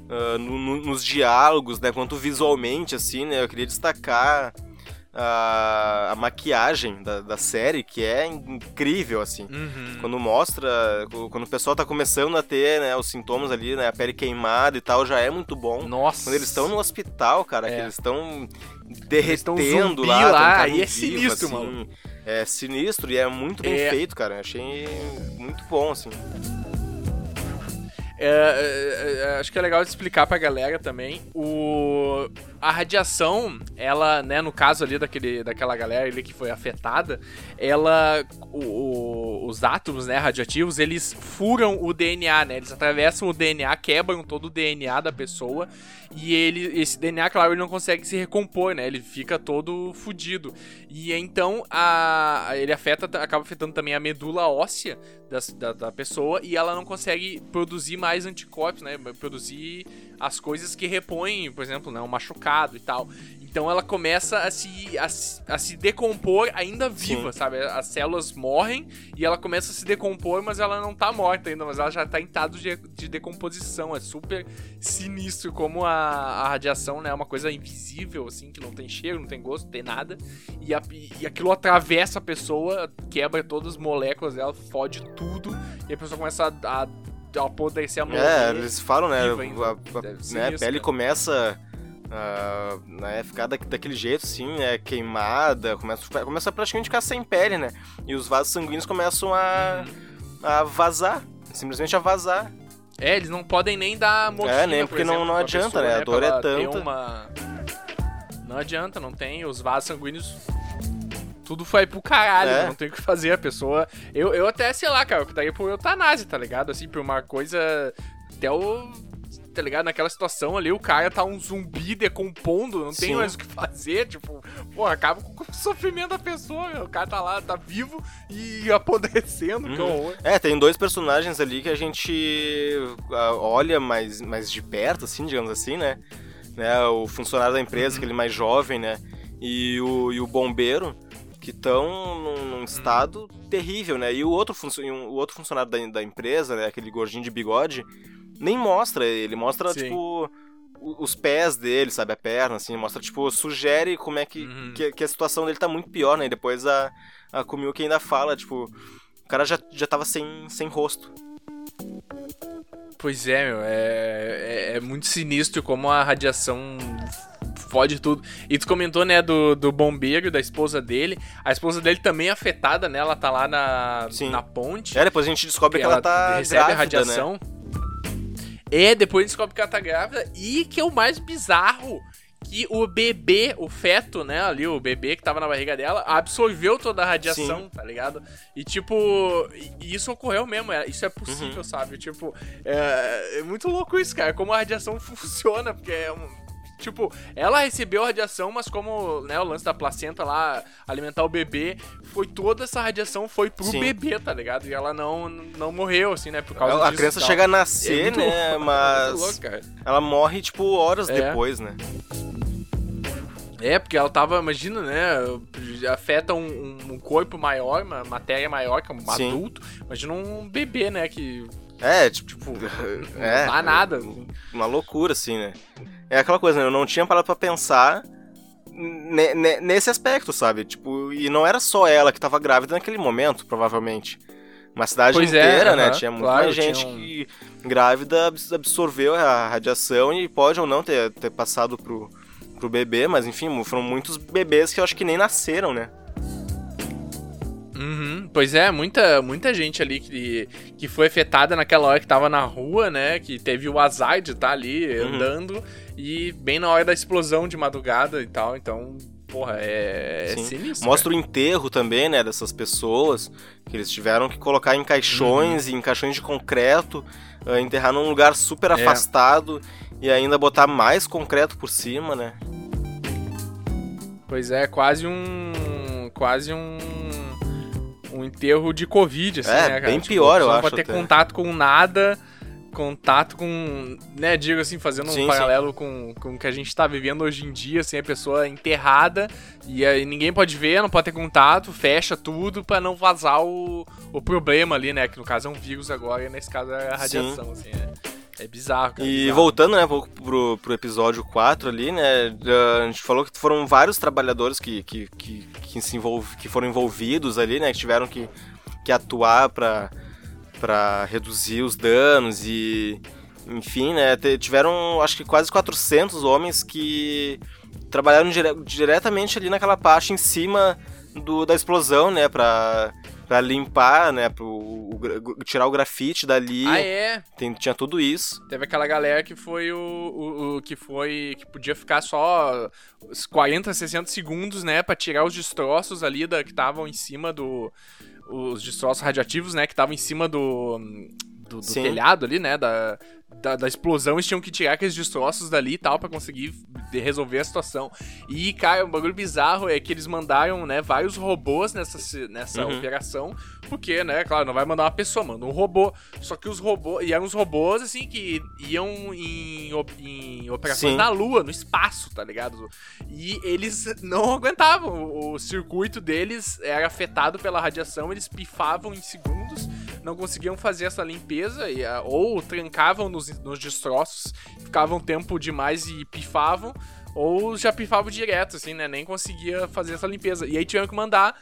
uh, no, no, nos diálogos, né? Quanto visualmente, assim, né? Eu queria destacar a, a maquiagem da, da, série, que é incrível, assim. Uhum. Quando mostra, quando o pessoal tá começando a ter, né, os sintomas ali, né, a pele queimada e tal, já é muito bom. Nossa. Quando eles estão no hospital, cara, é. que eles estão derretendo lá, lá e é sinistro, assim, mano. É sinistro e é muito bem é. feito, cara. Achei muito bom, assim. É, é, é, acho que é legal explicar pra galera também. O, a radiação, ela, né, no caso ali daquele, daquela galera ali que foi afetada, ela. O, o, os átomos né, radioativos, eles furam o DNA, né? Eles atravessam o DNA, quebram todo o DNA da pessoa. E ele, esse DNA, claro, ele não consegue se recompor, né? Ele fica todo fudido. E então a, ele afeta, acaba afetando também a medula óssea da, da, da pessoa e ela não consegue produzir mais anticorpos, né? Produzir as coisas que repõem, por exemplo, né, um machucado e tal. Então ela começa a se, a, a, se decompor ainda viva, Sim. sabe? As células morrem e ela começa a se decompor, mas ela não tá morta ainda, mas ela já tá em estado de, de decomposição. É super sinistro como a, a radiação né, é uma coisa invisível, assim, que não tem cheiro, não tem gosto, não tem nada. E, a, e aquilo atravessa a pessoa, quebra todas as moléculas dela, fode tudo, e a pessoa começa a, a apodrecer a mão. É, eles falam, né? A, a, né, a pele começa Uh, né, ficar da, daquele jeito, assim, né, queimada, começa, começa praticamente a ficar sem pele, né? E os vasos sanguíneos começam a, a vazar, simplesmente a vazar. É, eles não podem nem dar morfina, É, nem porque por exemplo, não, não adianta, pessoa, né? A dor é tanta. Uma... Não adianta, não tem. Os vasos sanguíneos tudo foi pro caralho, é. não tem o que fazer. A pessoa. Eu, eu até, sei lá, cara, eu daria por eutanásia, tá ligado? Assim, por uma coisa. Até o tá ligado? Naquela situação ali, o cara tá um zumbi decompondo, não Sim. tem mais o que fazer, tipo, pô, acaba com o sofrimento da pessoa, o cara tá lá, tá vivo e [laughs] apodrecendo, uhum. que horror. É, tem dois personagens ali que a gente olha mais, mais de perto, assim, digamos assim, né? né? O funcionário da empresa, uhum. aquele mais jovem, né? E o, e o bombeiro, que estão num, num, estado uhum. terrível, né? E o outro, o outro funcionário da, da empresa, né? Aquele gordinho de bigode, nem mostra ele, mostra, Sim. tipo, os pés dele, sabe, a perna, assim, mostra, tipo, sugere como é que, uhum. que, que, a situação dele tá muito pior, né, e depois a, a Kumiyuki ainda fala, tipo, o cara já, já tava sem, sem rosto. Pois é, meu, é, é, é muito sinistro como a radiação fode tudo. E tu comentou, né, do, do bombeiro, da esposa dele. A esposa dele também é afetada, né? Ela tá lá na, na ponte. É, depois a gente descobre que, que ela, ela tá recebe grávida, a radiação. Né? É, depois descobre que ela tá grávida. E que é o mais bizarro que o bebê, o feto, né, ali, o bebê que tava na barriga dela, absorveu toda a radiação, Sim. tá ligado? E, tipo, isso ocorreu mesmo, é, isso é possível, uhum. sabe? Tipo, é, é, muito louco isso, cara, como a radiação [laughs] funciona, porque é um, Tipo, ela recebeu a radiação, mas como né, o lance da placenta lá, alimentar o bebê, foi toda essa radiação foi pro Sim. bebê, tá ligado? E ela não, não morreu, assim, né? Por causa a, disso. A criança chega a nascer, é né? [laughs] Louco, mas. Louco, ela morre, tipo, horas é. depois, né? É, porque ela tava, imagina, né? Afeta um, um corpo maior, uma matéria maior, que é um Sim. adulto. Imagina um bebê, né? Que. É, tipo, tipo [laughs] é, não dá nada. Uma loucura, assim, né? É aquela coisa, né? Eu não tinha parado pra pensar nesse aspecto, sabe? Tipo, e não era só ela que tava grávida naquele momento, provavelmente. Uma cidade pois é, inteira, é, né? Uh -huh, tinha muito claro, gente um... que grávida absorveu a radiação e pode ou não ter, ter passado pro, pro bebê, mas enfim, foram muitos bebês que eu acho que nem nasceram, né? Uhum, pois é, muita, muita gente ali que, que foi afetada naquela hora que tava na rua, né? Que teve o azar de estar tá ali uhum. andando e bem na hora da explosão de madrugada e tal, então porra, é, é sinistro. Mostra cara. o enterro também, né, dessas pessoas, que eles tiveram que colocar em caixões, uhum. em caixões de concreto, uh, enterrar num lugar super é. afastado e ainda botar mais concreto por cima, né? Pois é, quase um. quase um um enterro de Covid, assim, é, né, cara? Bem tipo, pior, eu acho. Não pode ter até. contato com nada. Contato com, né, digo assim, fazendo um Sim, paralelo com, com o que a gente tá vivendo hoje em dia, assim, a pessoa enterrada e aí ninguém pode ver, não pode ter contato, fecha tudo pra não vazar o, o problema ali, né, que no caso é um vírus agora e nesse caso é a radiação, assim, é, é bizarro, cara, E bizarro. voltando, né, um pouco pro, pro episódio 4 ali, né, a gente falou que foram vários trabalhadores que, que, que, que se envolv... que foram envolvidos ali, né, que tiveram que, que atuar pra, pra reduzir os danos e, enfim, né, tiveram, acho que quase 400 homens que trabalharam dire- diretamente ali naquela parte em cima do, da explosão, né, pra, pra limpar, né, pro, o gra- tirar o grafite dali, Ah, é? Tem- tinha tudo isso. Teve aquela galera que foi o, o, o que foi que podia ficar só os 40, 60 segundos, né, Pra tirar os destroços ali da que estavam em cima do os destroços radioativos, né, que estavam em cima do do, do telhado ali, né, da, da, da explosão, eles tinham que tirar aqueles destroços dali e tal pra conseguir resolver a situação. E, cara, um bagulho bizarro é que eles mandaram, né, vários robôs nessa, nessa Uhum. operação, porque, né, claro, não vai mandar uma pessoa, manda um robô. Só que os robôs, e eram uns robôs, assim, que iam em, em operações Sim. na Lua, no espaço, tá ligado? E eles não aguentavam, o, o circuito deles era afetado pela radiação, eles pifavam em segundos, não conseguiam fazer essa limpeza, e, ah, ou trancavam nos, nos destroços, ficavam tempo demais e pifavam, ou já pifavam direto, assim, né? Nem conseguia fazer essa limpeza. E aí tiveram que mandar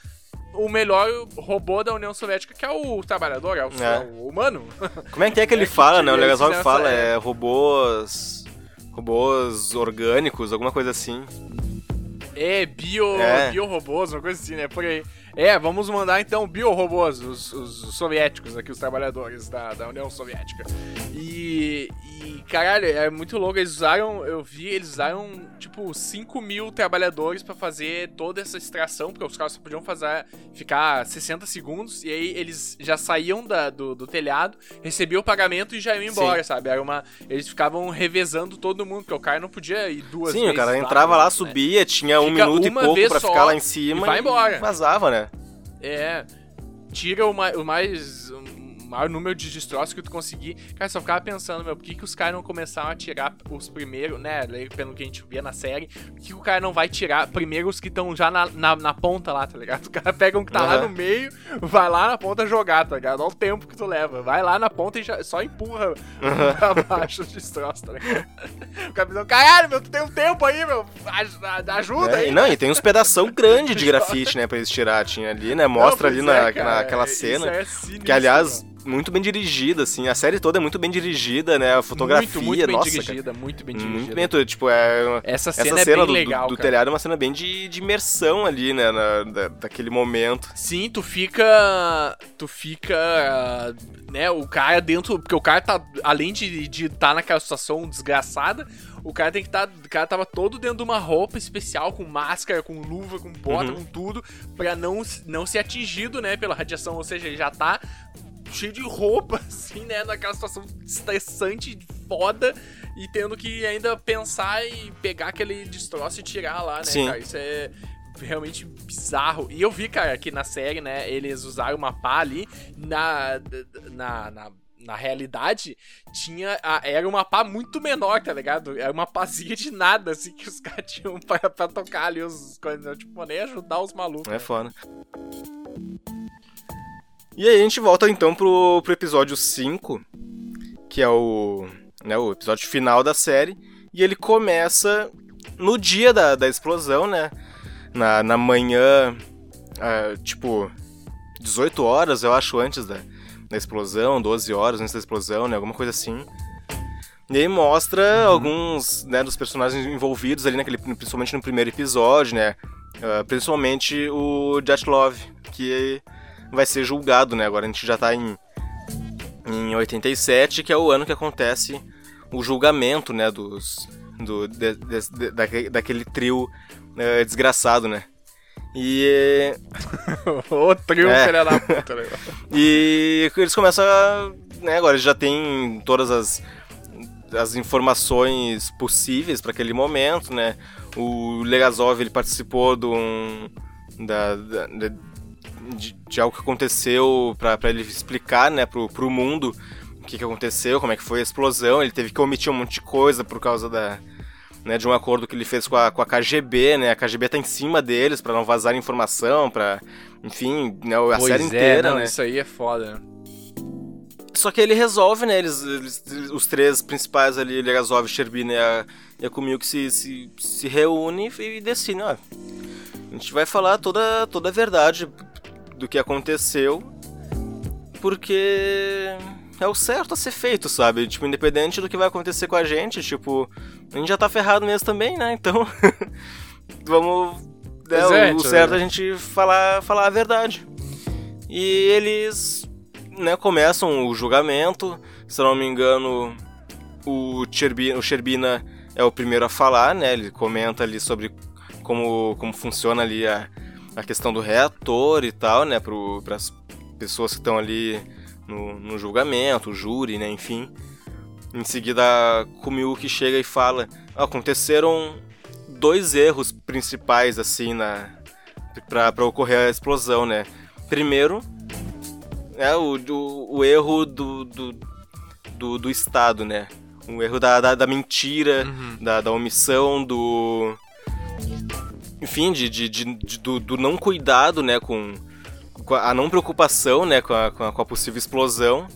o melhor robô da União Soviética, que é o trabalhador, é o, É. é o humano. [laughs] Como é que é que ele É que fala, né? O fizeram fala, é robôs. robôs orgânicos, alguma coisa assim. É, bio, É. biorobôs, uma coisa assim, né? Por aí. É, vamos mandar então biorobôs, os, os soviéticos aqui, os trabalhadores da, da União Soviética. E, e, caralho, é muito louco. Eles usaram, eu vi, eles usaram, tipo, 5 mil trabalhadores pra fazer toda essa extração, porque os caras só podiam fazer, ficar 60 segundos, e aí eles já saíam da, do, do telhado, recebiam o pagamento e já iam embora, sabe? Era uma. Eles ficavam revezando todo mundo, porque o cara não podia ir duas Sim, vezes. o cara entrava lá, né? subia, tinha um Fica minuto e pouco pra só ficar lá em cima e vai embora. vazava, né? É. Tira o mais, o mais. O maior número de destroços que tu conseguir. Cara, só ficava pensando, meu, por que, que os caras não começaram a tirar os primeiros, né? Pelo que a gente via na série, por que, que o cara não vai tirar primeiro os que estão já na, na, na ponta lá, tá ligado? O cara pega um que tá lá Aham. no meio, vai lá na ponta jogar, tá ligado? Olha o tempo que tu leva. Vai lá na ponta e já, só empurra pra baixo os destroços, tá ligado? O cara pensou, caralho, meu, tu tem um tempo aí, meu. aj- Ajuda É, aí. não, e tem uns pedação grande de [laughs] grafite, né, pra eles tirar, tinha ali, né? Mostra Não, ali na, é, naquela cena. é sinistro, que, aliás, mano. Muito bem dirigida, assim. A série toda é muito bem dirigida, né? A fotografia, muito, muito bem nossa, dirigida, muito bem cara. dirigida. Muito bem, tipo, é... Essa cena, Essa é cena bem do, legal, do, do cara. telhado é uma cena bem de, de imersão ali, né? na- da- daquele momento. Sim, tu fica. Tu fica. Né, o cara dentro. Porque o cara tá. Além de estar de tá naquela situação desgraçada, o cara tem que estar. o cara tava todo dentro de uma roupa especial, com máscara, com luva, com bota, Uhum. com tudo, pra não, não ser atingido, né, pela radiação. Ou seja, ele já tá cheio de roupa, [laughs] assim, né, naquela situação estressante, foda, e tendo que ainda pensar e pegar aquele destroço e tirar lá, né, Sim. cara? Isso é realmente bizarro. E eu vi, cara, que na série, né, eles usaram uma pá ali, na, na, na, na realidade, tinha a- era uma pá muito menor, tá ligado? Era uma pazinha de nada, assim, que os [laughs] caras tinham pra, pra tocar ali os coisas, tipo, nem ajudar os malucos. É foda. E aí a gente volta então pro, pro episódio 5, que é o, né, o episódio final da série. E ele começa no dia da, da explosão, né? Na, na manhã, ah, tipo, 18 horas, eu acho, antes da, da explosão, 12 horas antes da explosão, né? Alguma coisa assim. E aí mostra alguns né, dos personagens envolvidos ali, naquele, principalmente no primeiro episódio, né? Ah, principalmente o Jatlov, que vai ser julgado, né? Agora a gente já tá em, em 87, que é o ano que acontece o julgamento, né? Dos, do, de- de- de- daque- daquele trio eh, desgraçado, né? E, [laughs] Ô, trio, É. filha da puta, né? [laughs] e eles começam a. Né, agora eles já têm todas as, as informações possíveis para aquele momento, né? O Legazov ele participou de, um, da- da- de, de algo que aconteceu para ele explicar, né, pro, pro mundo que, que aconteceu, como é que foi a explosão. Ele teve que omitir um monte de coisa por causa da, né, de um acordo que ele fez com a, com a KGB, né? A KGB tá em cima deles para não vazar informação, para enfim, né, a pois série é, inteira, não, né? Isso aí é foda. Só que ele resolve, né? Eles, eles- os três principais ali, Legasov, Sherbina e a, e a Kumil, que se, se, se reúnem e decidem, ó. A gente vai falar toda, toda a verdade do que aconteceu, porque é o certo a ser feito, sabe? Tipo, independente do que vai acontecer com a gente, tipo, a gente já tá ferrado mesmo também, né? Então, [laughs] vamos. Pois é, o, o certo é a gente falar, falar a verdade. E eles né, começam o julgamento. Se não me engano, o Sherbina, o Sherbina é o primeiro a falar, né? Ele comenta ali sobre como, como funciona ali a, a questão do reator e tal, né? Para as pessoas que estão ali no, no julgamento, júri, né? Enfim. Em seguida, a Kumiuki chega e fala: "Ah, aconteceram dois erros principais assim na para ocorrer a explosão, né? Primeiro, é o, o, o erro do, do, do, do Estado, né? O erro da, da, da mentira, Uhum. da, da omissão, do. Enfim, de, de, de- de- do, do não cuidado, né? Com, com a não preocupação, né? Com a, com a, com a possível explosão.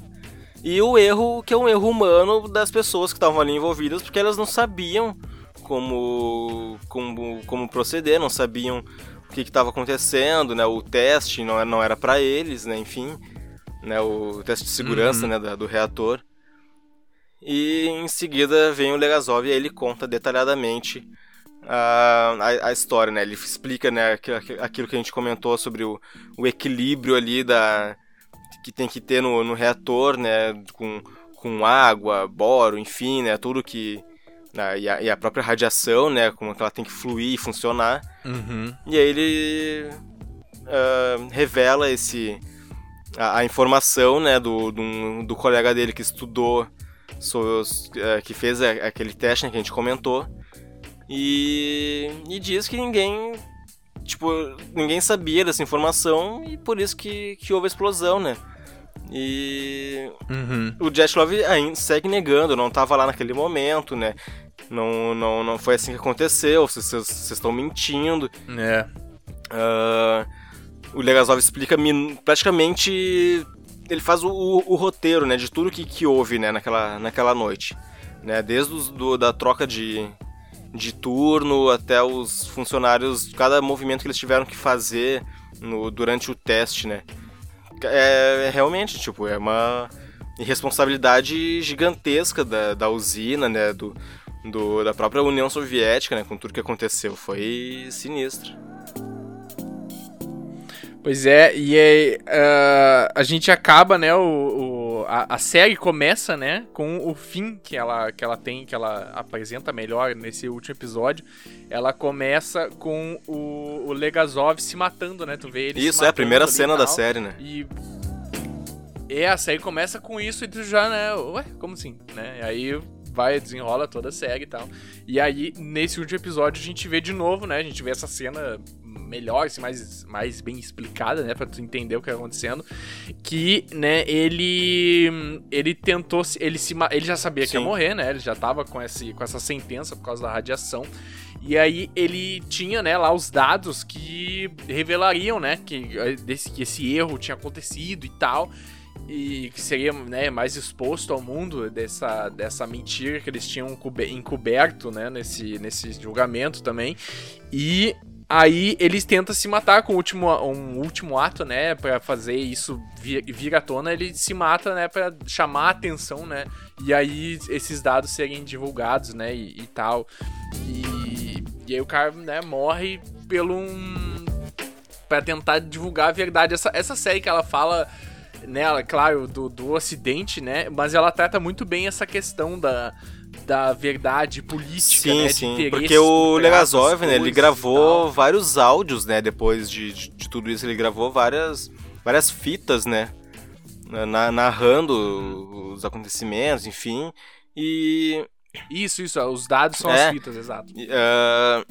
E o erro que é um erro humano das pessoas que estavam ali envolvidas, porque elas não sabiam como, como, como proceder, não sabiam o que estava acontecendo, né? O teste não era, não era para eles, né? Enfim, né? O teste de segurança, Uhum. né? da- do reator. E em seguida vem o Legasov e aí ele conta detalhadamente a, a, história, né? Ele explica, né? aqu- aqu- Aquilo que a gente comentou sobre o, o equilíbrio ali da que tem que ter no, no reator, né? Com, com água, boro, enfim, né? Tudo que né, e, a, e a própria radiação, né? Como ela tem que fluir e funcionar. Uhum. E aí ele ah, revela esse a, a informação, né, do, do, do colega dele que estudou, sobre os- eh, que fez a- aquele teste né, que a gente comentou, e, e diz que ninguém, tipo, ninguém sabia dessa informação e por isso que, que houve a explosão, né? E Uhum. o Jetlov ainda segue negando, não tava lá naquele momento, né? Não, não, não foi assim que aconteceu, vocês vocês estão mentindo. É. Ah, o Legasov explica praticamente. Ele faz o, o- o roteiro, né, de tudo que, que houve, né, naquela, naquela noite. Né, desde do, da troca de, de turno até os funcionários, cada movimento que eles tiveram que fazer no, durante o teste, né. É, é realmente, tipo, é uma irresponsabilidade gigantesca da, da usina, né, do, do, da própria União Soviética, né, com tudo que aconteceu. Foi sinistro. Pois é, e aí, ah, a gente acaba, né, o, o- a, a série começa, né, com o fim que ela, que ela tem, que ela apresenta melhor nesse último episódio. Ela começa com o, o Legasov se matando, né, tu vê ele se Isso, é a primeira cena da série, né? E. É, a série começa com isso e tu já, né? Ué, como assim? Né? E aí vai, desenrola toda a série e tal. E aí, nesse último episódio, a gente vê de novo, né? A gente vê essa cena melhor, assim, mais, mais bem explicada, né? Pra tu entender o que tá acontecendo. Que, né, ele. Ele tentou. se- Ele, se, ele já sabia que ia Sim. morrer, né? Ele já tava com, esse, com essa sentença por causa da radiação. E aí ele tinha, né, lá os dados que revelariam, né, que, desse, que esse erro tinha acontecido e tal. E que seria, né, mais exposto ao mundo dessa, dessa mentira que eles tinham encoberto, né, nesse, nesse julgamento também. E aí eles tentam se matar com o último, um último ato, né, Pra fazer isso vir, vir à tona. Ele se mata, né, Pra chamar a atenção, né, e aí esses dados serem divulgados, né, e, e tal. E, e aí o cara, né, morre pelo um. Pra tentar divulgar a verdade. Essa, essa série que ela fala, né, claro, do, do ocidente, né, mas ela trata muito bem essa questão da. Da verdade política, Sim, né? sim. Porque o Legasov, né, ele gravou vários áudios, né, depois de, de, de tudo isso. Ele gravou várias, várias fitas, né, na- narrando os acontecimentos, enfim. E Isso, isso, os dados são É. as fitas, exato. E, ah,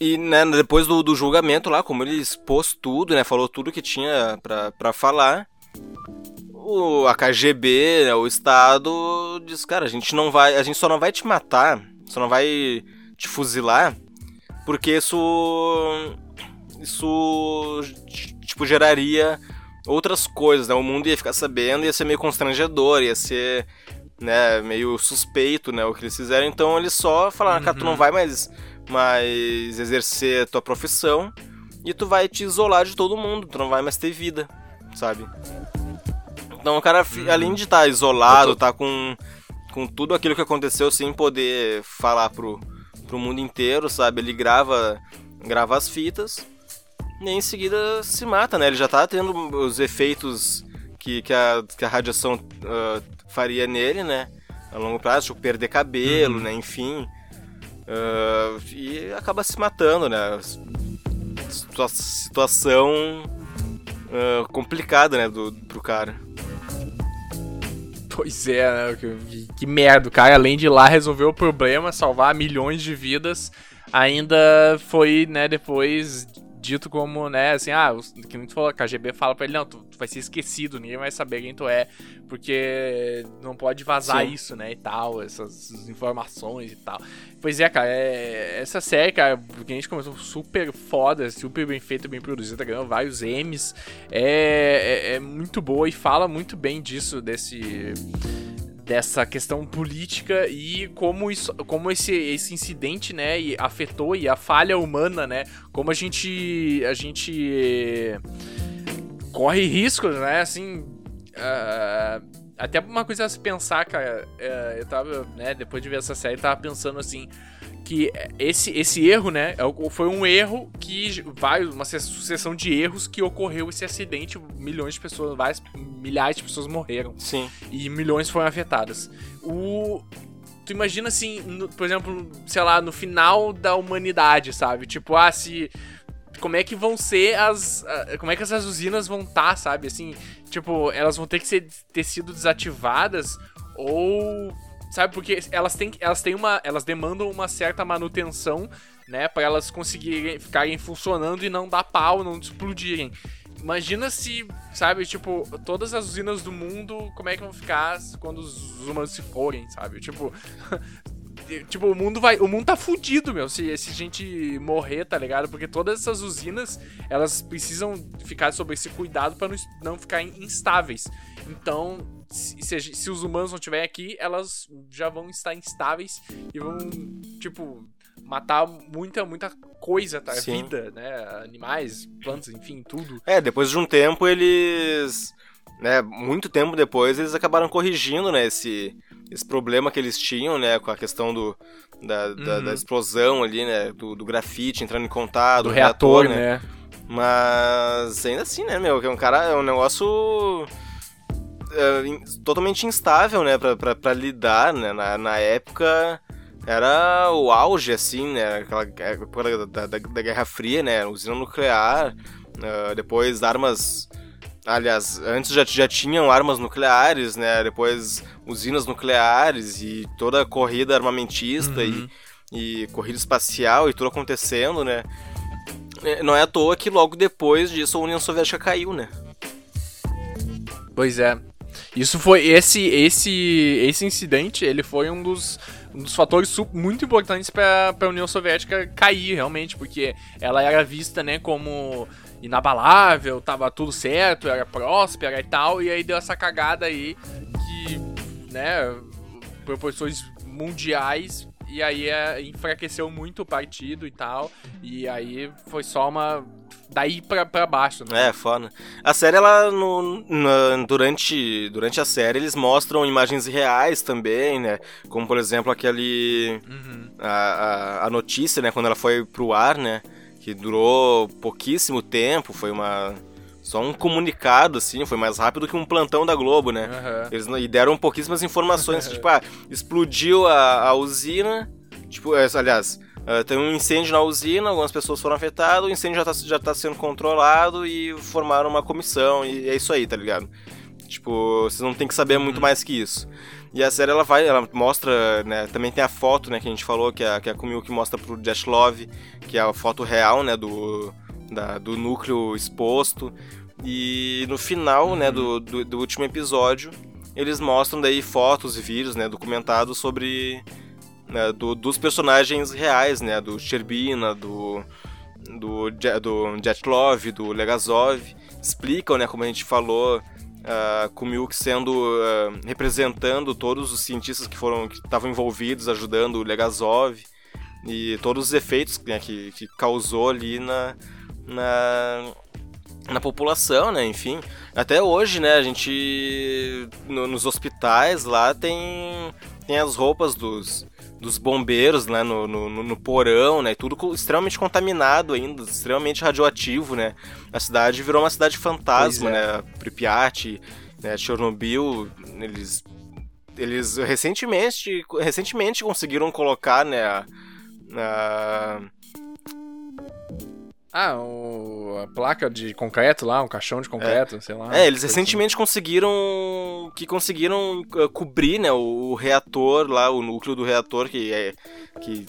E, né, depois do, do julgamento lá, como ele expôs tudo, né, falou tudo que tinha pra falar, o, a KGB, né, o Estado, diz, cara, a gente não vai. A gente só não vai te matar, só não vai te fuzilar, porque isso. Isso. Tipo, geraria outras coisas, né? O mundo ia ficar sabendo, ia ser meio constrangedor, ia ser. Né, meio suspeito, né, o que eles fizeram, então eles só falaram, uhum. cara, tu não uhum. vai mais, mais exercer tua profissão e tu vai te isolar de todo mundo, tu não vai mais ter vida, sabe? Então o cara, uhum. além de estar tá isolado, tô... tá com, com tudo aquilo que aconteceu sem poder falar pro, pro mundo inteiro, sabe? Ele grava, grava as fitas e em seguida se mata, né? Ele já tá tendo os efeitos que, que, a, que a radiação uh, faria nele, né? A longo prazo, tipo, perder cabelo, uhum. né? Enfim. Uh, e acaba se matando, né? Situação uh, complicada, né? Do, pro cara. Pois é, né? Que, que merda. Cara, além de ir lá resolver o problema, salvar milhões de vidas, ainda foi, né, depois dito como, né, assim, ah, que nem tu falou, a KGB fala pra ele, não, tu, tu, vai ser esquecido, ninguém vai saber quem tu é, porque não pode vazar Sim. isso, né, e tal, essas informações e tal. Pois é, cara, é, essa série, cara, que a gente começou super foda, super bem feita, bem produzida, ganhou vários M's, é, é, é muito boa e fala muito bem disso, desse dessa questão política e como isso, como esse, esse incidente, né, afetou e a falha humana, né, como a gente a gente corre riscos, né, assim, uh, até uma coisa a se pensar, cara, uh, eu tava, né, depois de ver essa série, tava pensando assim, que esse, esse erro, né, é foi um erro que vai uma sucessão de erros que ocorreu esse acidente, milhões de pessoas, várias milhares de pessoas morreram. Sim. E milhões foram afetadas. O tu imagina assim, no, por exemplo, sei lá, no final da humanidade, sabe? Tipo, ah, se como é que vão ser as. Como é que essas usinas vão estar, tá, sabe? Assim, tipo, elas vão ter que ser, ter sido desativadas ou sabe? Porque elas têm, elas têm uma, elas demandam uma certa manutenção, né, para elas conseguirem ficarem funcionando e não dar pau, não explodirem. Imagina se, sabe, tipo, todas as usinas do mundo, como é que vão ficar quando os humanos se forem, sabe? Tipo, [laughs] tipo, o mundo vai, o mundo tá fudido, meu, se, se a gente morrer, tá ligado? Porque todas essas usinas, elas precisam ficar sob esse cuidado para não, não ficarem instáveis. Então, se, se, os humanos não estiverem aqui, elas já vão estar instáveis e vão, tipo, matar muita, muita coisa, tá? Sim. Vida, né? Animais, plantas, enfim, tudo. É, depois de um tempo eles. Né, muito tempo depois eles acabaram corrigindo, né, esse, esse problema que eles tinham, né, com a questão do, da, uhum. da, da, explosão ali, né, do, do grafite entrando em contato, do, do reator, reator, né? né? Mas ainda assim, né, meu, que é um cara, é um negócio uh, totalmente instável, né, pra, pra, pra lidar, né, na, na época era o auge, assim, né, aquela época da, da, da Guerra Fria, né, usina nuclear, uh, depois armas... Aliás, antes já, já tinham armas nucleares, né? Depois usinas nucleares e toda a corrida armamentista uhum. e, e corrida espacial e tudo acontecendo, né? É, não é à toa que logo depois disso a União Soviética caiu, né? Pois é. Isso foi esse esse esse incidente, ele foi um dos um dos fatores muito importantes para a União Soviética cair realmente, porque ela era vista, né, como inabalável, tava tudo certo, era próspera e tal, e aí deu essa cagada aí que, né, proporções mundiais e aí é, enfraqueceu muito o partido e tal. E aí foi só uma. Daí pra, pra baixo, né? É, foda. A série, ela. No, no, durante, durante a série, eles mostram imagens reais também, né? Como, por exemplo, aquele. Uhum. A, a, a notícia, né? Quando ela foi pro ar, né? Que durou pouquíssimo tempo. Foi uma só um comunicado, assim, foi mais rápido que um plantão da Globo, né? Uhum. Eles e deram pouquíssimas informações, [laughs] tipo, ah, explodiu a, a usina, tipo, é, aliás, uh, tem um incêndio na usina, algumas pessoas foram afetadas, o incêndio já tá, já tá sendo controlado e formaram uma comissão, e é isso aí, tá ligado? Tipo, vocês não tem que saber muito uhum. mais que isso. E a série, ela vai, ela mostra, né, também tem a foto, né, que a gente falou, que a, que a Kumil que mostra pro Love, que é a foto real, né, do da, do núcleo exposto. E no final, uhum. né, do, do, do, último episódio, eles mostram daí fotos e vídeos, né, documentados sobre né, do, dos personagens reais, né, do Sherbina, do do, do Jetlov, do Legazov, explicam, né, como a gente falou, uh, com o Milk sendo uh, representando todos os cientistas que foram que estavam envolvidos, ajudando o Legazov e todos os efeitos né, que, que causou ali na, na na população, né? Enfim, até hoje, né? A gente no, nos hospitais lá tem tem as roupas dos, dos bombeiros, né? No, no, no porão, né? Tudo extremamente contaminado ainda, extremamente radioativo, né? A cidade virou uma cidade fantasma, é. né? Pripyat, né? Chernobyl, eles eles recentemente recentemente conseguiram colocar, né? A, a ah, o, a placa de concreto lá, um caixão de concreto, é. sei lá. É, eles recentemente assim. conseguiram que conseguiram uh, cobrir, né, o, o, reator lá, o núcleo do reator que é que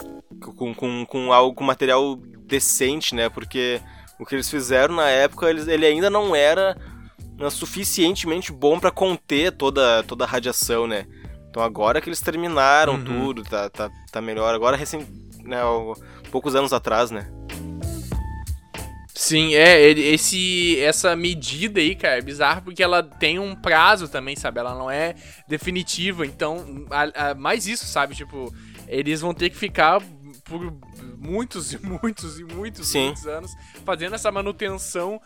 com, com, com algo com material decente, né? Porque o que eles fizeram na época, eles, ele ainda não era uh, suficientemente bom para conter toda toda a radiação, né? Então agora que eles terminaram uhum. tudo, tá, tá, tá melhor. Agora recém, né, poucos anos atrás, né? Sim, é, esse, essa medida aí, cara, é bizarro porque ela tem um prazo também, sabe? Ela não é definitiva, então, a, a, mais isso, sabe? Tipo, eles vão ter que ficar por muitos e muitos e muitos, Sim. muitos anos fazendo essa manutenção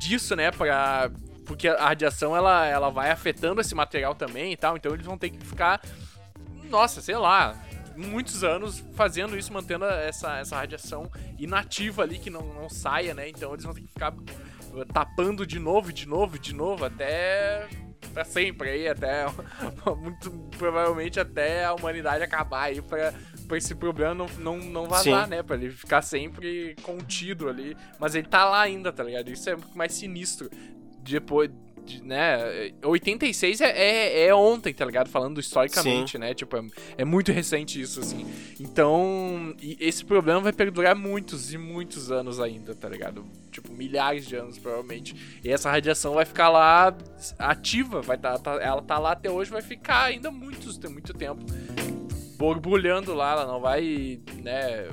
disso, né? Pra, porque a radiação, ela, ela vai afetando esse material também e tal, então eles vão ter que ficar, nossa, sei lá, muitos anos fazendo isso, mantendo essa, essa radiação inativa ali, que não, não saia, né? Então eles vão ter que ficar uh, tapando de novo, de novo, de novo, até pra sempre aí, até [laughs] muito provavelmente até a humanidade acabar aí pra, pra esse problema não, não, não vazar, Sim. né? Pra ele ficar sempre contido ali. Mas ele tá lá ainda, tá ligado? Isso é muito mais sinistro. Depois, né? 86 é, é, é, ontem, tá ligado? Falando historicamente, Sim. né? Tipo, é, é, muito recente isso, assim. Então, esse problema vai perdurar muitos e muitos anos ainda, tá ligado? Tipo, milhares de anos, provavelmente. E essa radiação vai ficar lá ativa, vai tá, tá ela tá lá até hoje, vai ficar ainda muitos, tem muito tempo borbulhando lá, ela não vai, né,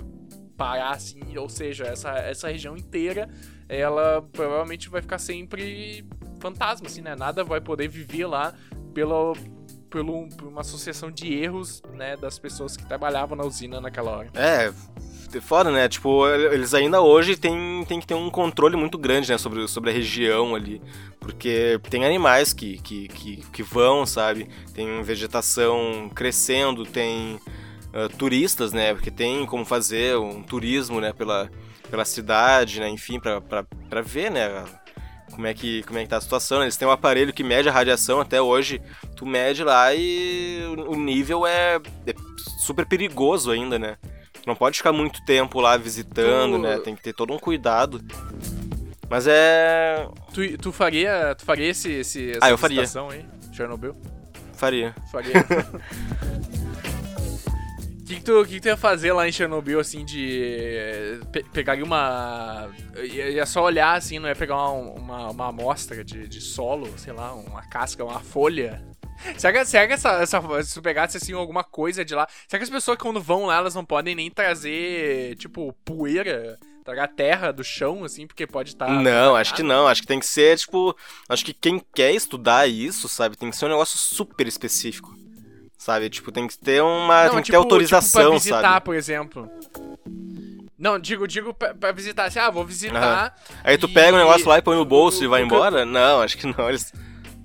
parar assim, ou seja, essa, essa região inteira, ela provavelmente vai ficar sempre fantasma, assim, né? Nada vai poder viver lá pelo, pelo, por uma associação de erros, né, das pessoas que trabalhavam na usina naquela hora. É, foda, né? Tipo, eles ainda hoje têm, têm que ter um controle muito grande, né, sobre, sobre a região ali. Porque tem animais que, que, que, que vão, sabe? Tem vegetação crescendo, tem uh, turistas, né? Porque tem como fazer um turismo, né, pela, pela cidade, né? Enfim, pra ver, né? Como é que como é que tá a situação. Eles têm um aparelho que mede a radiação até hoje. Tu mede lá e o nível é, é super perigoso ainda, né? Tu não pode ficar muito tempo lá visitando, tu... né? Tem que ter todo um cuidado. Mas é. Tu, tu faria. Tu faria esse, esse essa ah, eu faria. aí? Chernobyl? Faria. Faria. [laughs] que, que, tu, que, que tu ia fazer lá em Chernobyl, assim, de. Pe pegaria uma. Ia só olhar, assim, não ia pegar uma, uma, uma amostra de, de solo, sei lá, uma casca, uma folha. Será que, será que essa, essa, se tu pegasse assim alguma coisa de lá. Será que as pessoas quando vão lá, elas não podem nem trazer, tipo, poeira? Tragar terra do chão, assim, porque pode estar. Tá não, acho que não. Acho que tem que ser, tipo. Acho que quem quer estudar isso, sabe, tem que ser um negócio super específico. Sabe? Tipo, tem que ter uma. Não, tem que tipo, ter autorização, tipo pra visitar, sabe? por exemplo. Não, digo, digo pra, pra visitar, assim, ah, vou visitar. Aí tu e... pega o negócio lá e põe no bolso o, e vai embora? Não, acho que não. Eles.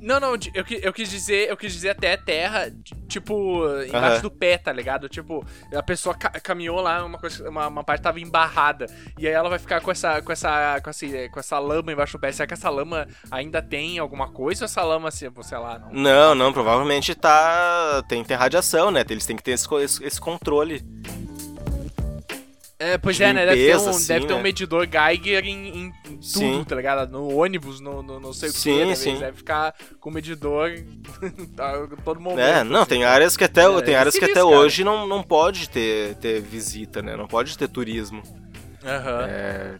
Não, não, eu, eu quis dizer, eu quis dizer até terra, tipo, embaixo uhum. do pé, tá ligado? Tipo, a pessoa ca caminhou lá, uma, coisa, uma, uma, parte tava embarrada. E aí ela vai ficar com essa, com essa, com essa, com essa lama embaixo do pé. Será que essa lama ainda tem alguma coisa ou essa lama, assim, sei lá, não? Não, não, provavelmente tá. Tem, tem radiação, né? Eles têm que ter esse, esse, esse controle. É, pois é, né? Deve ter um, assim, deve ter um né? medidor Geiger em, em tudo, sim. tá ligado? No ônibus, no, no não sei o sim, que. Sim. Deve ficar com medidor [laughs] todo momento. É, não, assim. tem áreas que até, é, tem áreas que até hoje não, não pode ter, ter visita, né? Não pode ter turismo. Aham. Uhum. É...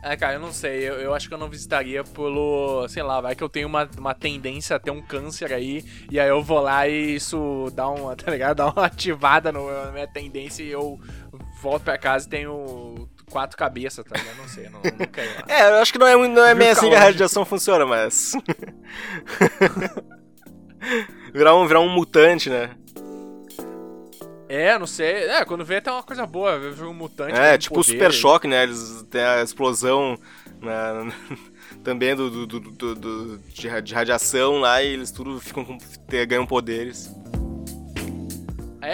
É, cara, eu não sei. Eu, eu, acho que eu não visitaria pelo. Sei lá, vai que eu tenho uma, uma tendência a ter um câncer aí. E aí eu vou lá e isso dá uma, [laughs] tá ligado? Dá uma ativada no, na minha tendência e eu volto pra casa e tenho quatro cabeças, tá ligado? Não sei, não, [laughs] não quero. é, eu acho que não é, não é bem assim que a radiação funciona, mas. [laughs] virar, um, virar um mutante, né? É, não sei. É, quando vê até uma coisa boa, ver um mutante. É, tipo o Super Choque, né? Eles têm a explosão na, [laughs] também do, do, do, do de, de, radiação lá e eles tudo ficam com, ganham poderes.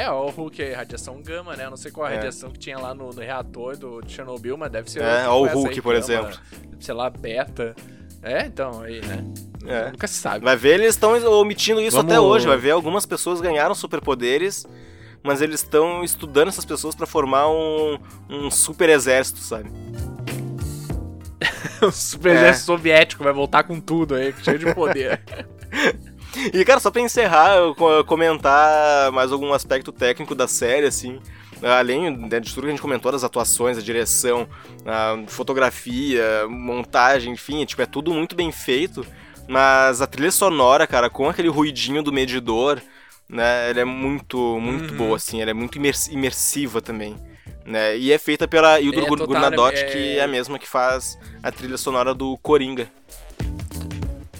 É, o Hulk é radiação gama, né? Eu não sei qual a é. radiação que tinha lá no, no, reator do Chernobyl, mas deve ser. É, o Hulk, por gama, exemplo. Sei lá, beta. É, então, aí, né? É. Nunca se sabe. Vai ver, eles estão omitindo isso Vamos... até hoje. Vai ver, algumas pessoas ganharam superpoderes mas eles estão estudando essas pessoas para formar um, um super exército, sabe? [laughs] o super é. exército soviético vai voltar com tudo aí, cheio de poder. [laughs] e, cara, só pra encerrar, eu comentar mais algum aspecto técnico da série, assim. Além né, de tudo que a gente comentou, das atuações, a direção, a fotografia, montagem, enfim, tipo, é tudo muito bem feito. Mas a trilha sonora, cara, com aquele ruidinho do medidor, né? Ela é muito, muito uhum. boa, assim, ela é muito imersiva também. Né? E é feita pela Hildur é, Gurnadotti, é... que é a mesma que faz a trilha sonora do Coringa.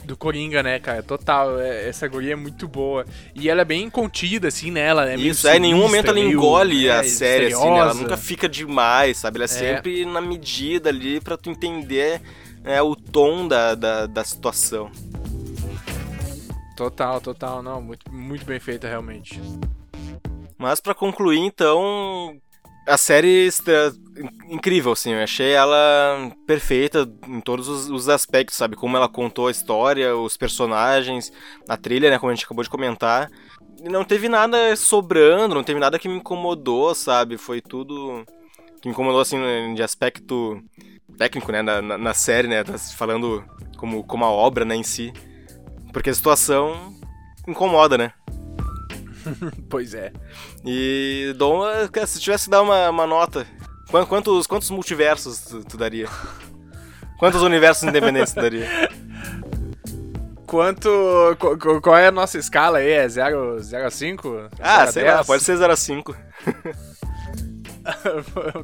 Do Coringa, né, cara? Total. É, essa guria é muito boa. E ela é bem contida, assim, né? Ela é Isso, é, em nenhum momento ela engole a é, série, assim, né? Ela nunca fica demais, sabe? Ela é, é, sempre na medida ali pra tu entender né, o tom da, da, da situação. Total, total, não, muito, muito bem feita realmente. Mas para concluir, então, a série incrível, assim, eu achei ela perfeita em todos os, os, aspectos, sabe? Como ela contou a história, os personagens, a trilha, né, como a gente acabou de comentar. Não teve nada sobrando, não teve nada que me incomodou, sabe? Foi tudo que me incomodou, assim, de aspecto técnico, né, na, na, na série, né, falando como, como a obra, né, em si. Porque a situação incomoda, né? [laughs] pois é. E Dom, se tivesse que dar uma, uma nota, quantos, quantos multiversos tu, tu daria? Quantos universos independentes tu daria? [laughs] Quanto. Qual é a nossa escala aí? É 0, 0 a 5? Ah, sei 10? lá, pode ser 0 a 5.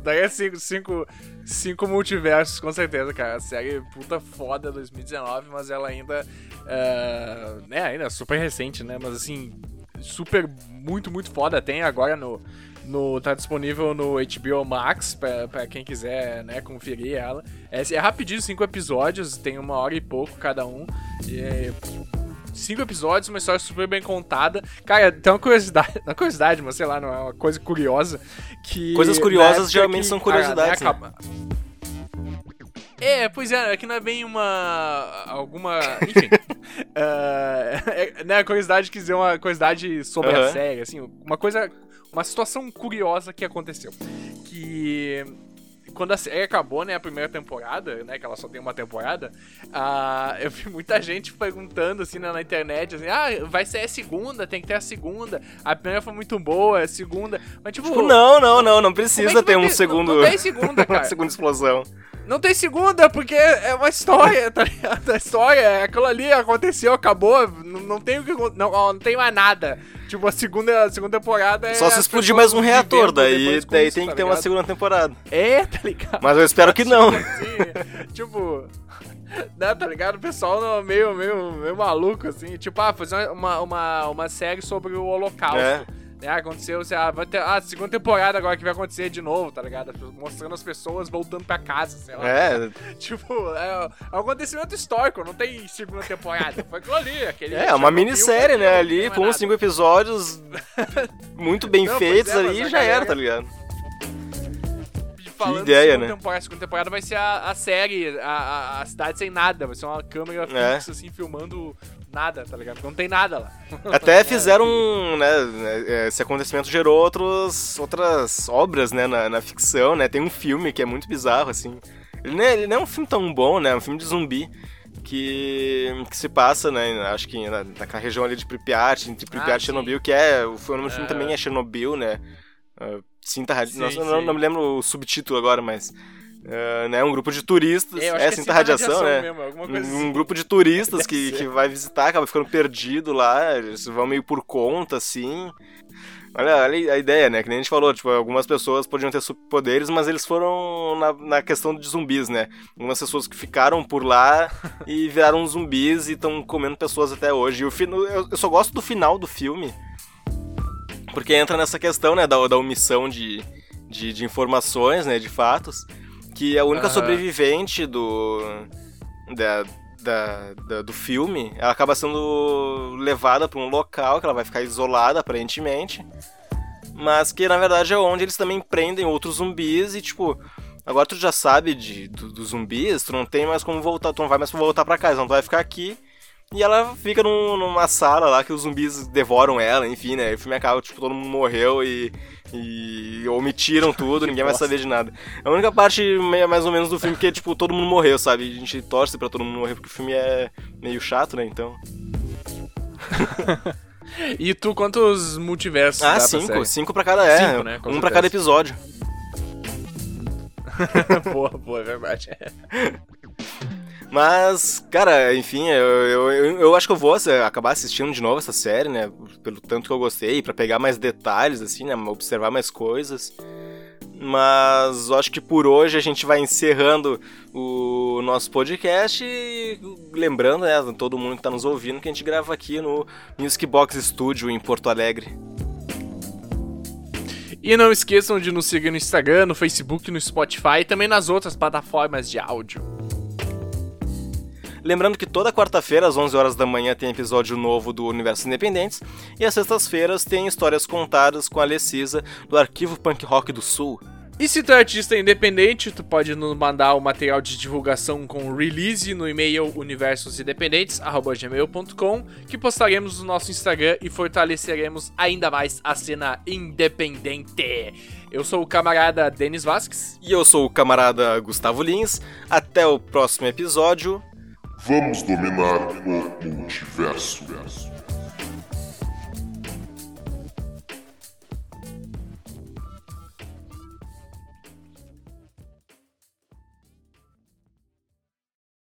Daria 5, 5, 5 multiversos, com certeza, cara. A série puta foda 2019, mas ela ainda Uh, né, ainda super recente, né? Mas assim, super, muito, muito foda. Tem agora no. no tá disponível no HBO Max pra, pra quem quiser né, conferir ela. É, é rapidinho, cinco episódios, tem uma hora e pouco cada um. E, cinco episódios, uma história super bem contada. Cara, tem uma curiosidade, [laughs] uma curiosidade, mas sei lá, não é uma coisa curiosa que coisas curiosas geralmente que, são curiosidades. A, né, né? É, pois é, que não é bem uma. alguma. Enfim. uh, [laughs] é, né, a curiosidade quis dizer uma curiosidade sobre uhum. a série, assim, uma coisa. Uma situação curiosa que aconteceu. Que quando a série acabou, né, a primeira temporada, né, que ela só tem uma temporada, uh, eu vi muita gente perguntando, assim, na, na, internet, assim, ah, vai ser a segunda, tem que ter a segunda, a primeira foi muito boa, a segunda, mas tipo... tipo não, não, não, não precisa é ter um segundo... Não, não tem segunda, [laughs] cara. uma segunda explosão. Não tem segunda, porque é uma história, tá ligado? A história, é aquilo ali aconteceu, acabou, não, não tem o que. Não, não tem mais nada. Tipo, a segunda, a segunda temporada é. Só se explodir mais um reator, daí, daí isso, tem tá que ter uma segunda temporada. É, tá ligado? Mas eu espero que não. Assim, tipo. Né, tá ligado? O pessoal meio, meio, meio maluco, assim. Tipo, ah, fazer uma, uma, uma série sobre o Holocausto. É. É, aconteceu, sei lá, vai ter a ah, segunda temporada agora que vai acontecer de novo, tá ligado? Mostrando as pessoas voltando pra casa, sei lá. É. [laughs] Tipo, é, é um acontecimento histórico, não tem segunda temporada. Foi aquilo ali, aquele. É, uma minissérie, né? Ali, com uns cinco episódios muito bem não, feitos é, ali, já era, tá ligado? Falando que ideia, né? Temporada, a segunda temporada vai ser a, a série, a, a, a, cidade sem nada, vai ser uma câmera é. fixa, assim, filmando nada, tá ligado? Não tem nada lá. [laughs] Até fizeram, né, né, esse acontecimento gerou outros, outras obras, né, na, na ficção, né? Tem um filme que é muito bizarro, assim. Ele não, é, ele não é um filme tão bom, né? É um filme de zumbi que, que se passa, né? Acho que na, naquela região ali de Pripyat, entre Pripyat ah, e Chernobyl, que é. O nome do filme também é Chernobyl, né? Uh, Cinta Sim, Nossa, sim. Não, não, me lembro o subtítulo agora, mas Uh, né, um grupo de turistas. É, é cinta, radiação, radiação, né? Mesmo, um, assim. grupo de turistas que, que vai visitar, acaba ficando perdido lá, eles vão meio por conta, assim. Olha, olha a ideia, né? Que nem a gente falou, tipo, algumas pessoas podiam ter superpoderes, mas eles foram na, na questão de zumbis, né? Algumas pessoas que ficaram por lá e viraram zumbis e estão comendo pessoas até hoje. E o fino, eu, eu só gosto do final do filme, porque entra nessa questão, né, da, da omissão de, de, de informações, né, de fatos, que a única sobrevivente do... Da, da, da, do filme, ela acaba sendo levada para um local que ela vai ficar isolada aparentemente, mas que na verdade é onde eles também prendem outros zumbis e tipo, agora tu já sabe de, do, dos zumbis, tu não tem mais como voltar, tu não vai mais voltar para casa, então tu vai ficar aqui e ela fica num, numa sala lá que os zumbis devoram ela, enfim, né? O filme acaba, tipo, todo mundo morreu e, e omitiram tudo, ninguém vai saber de nada. A única parte, mais ou menos, do filme que é, tipo, todo mundo morreu, sabe? A gente torce pra todo mundo morrer porque o filme é meio chato, né? Então. [laughs] e tu, quantos multiversos? Ah, cinco. Pra cinco pra cada, é. Cinco, né? um certeza. pra cada episódio. [laughs] boa, boa, é verdade. [laughs] Mas, cara, enfim, eu, eu, eu, acho que eu vou acabar assistindo de novo essa série, né? Pelo tanto que eu gostei, para pegar mais detalhes, assim, né? Observar mais coisas. Mas acho que por hoje a gente vai encerrando o nosso podcast e lembrando, né, todo mundo que tá nos ouvindo, que a gente grava aqui no Music Box Studio em Porto Alegre. E não esqueçam de nos seguir no Instagram, no Facebook, no Spotify e também nas outras plataformas de áudio. Lembrando que toda quarta-feira, às 11 horas da manhã, tem episódio novo do Universo Independentes, e às sextas-feiras tem histórias contadas com a Lecisa do Arquivo Punk Rock do Sul. E se tu é artista independente, tu pode nos mandar o material de divulgação com release no e-mail universosindependentes@gmail.com, que postaremos no nosso Instagram e fortaleceremos ainda mais a cena independente. Eu sou o camarada Denis Vasques. E eu sou o camarada Gustavo Lins. Até o próximo episódio. Vamos dominar o multiverso.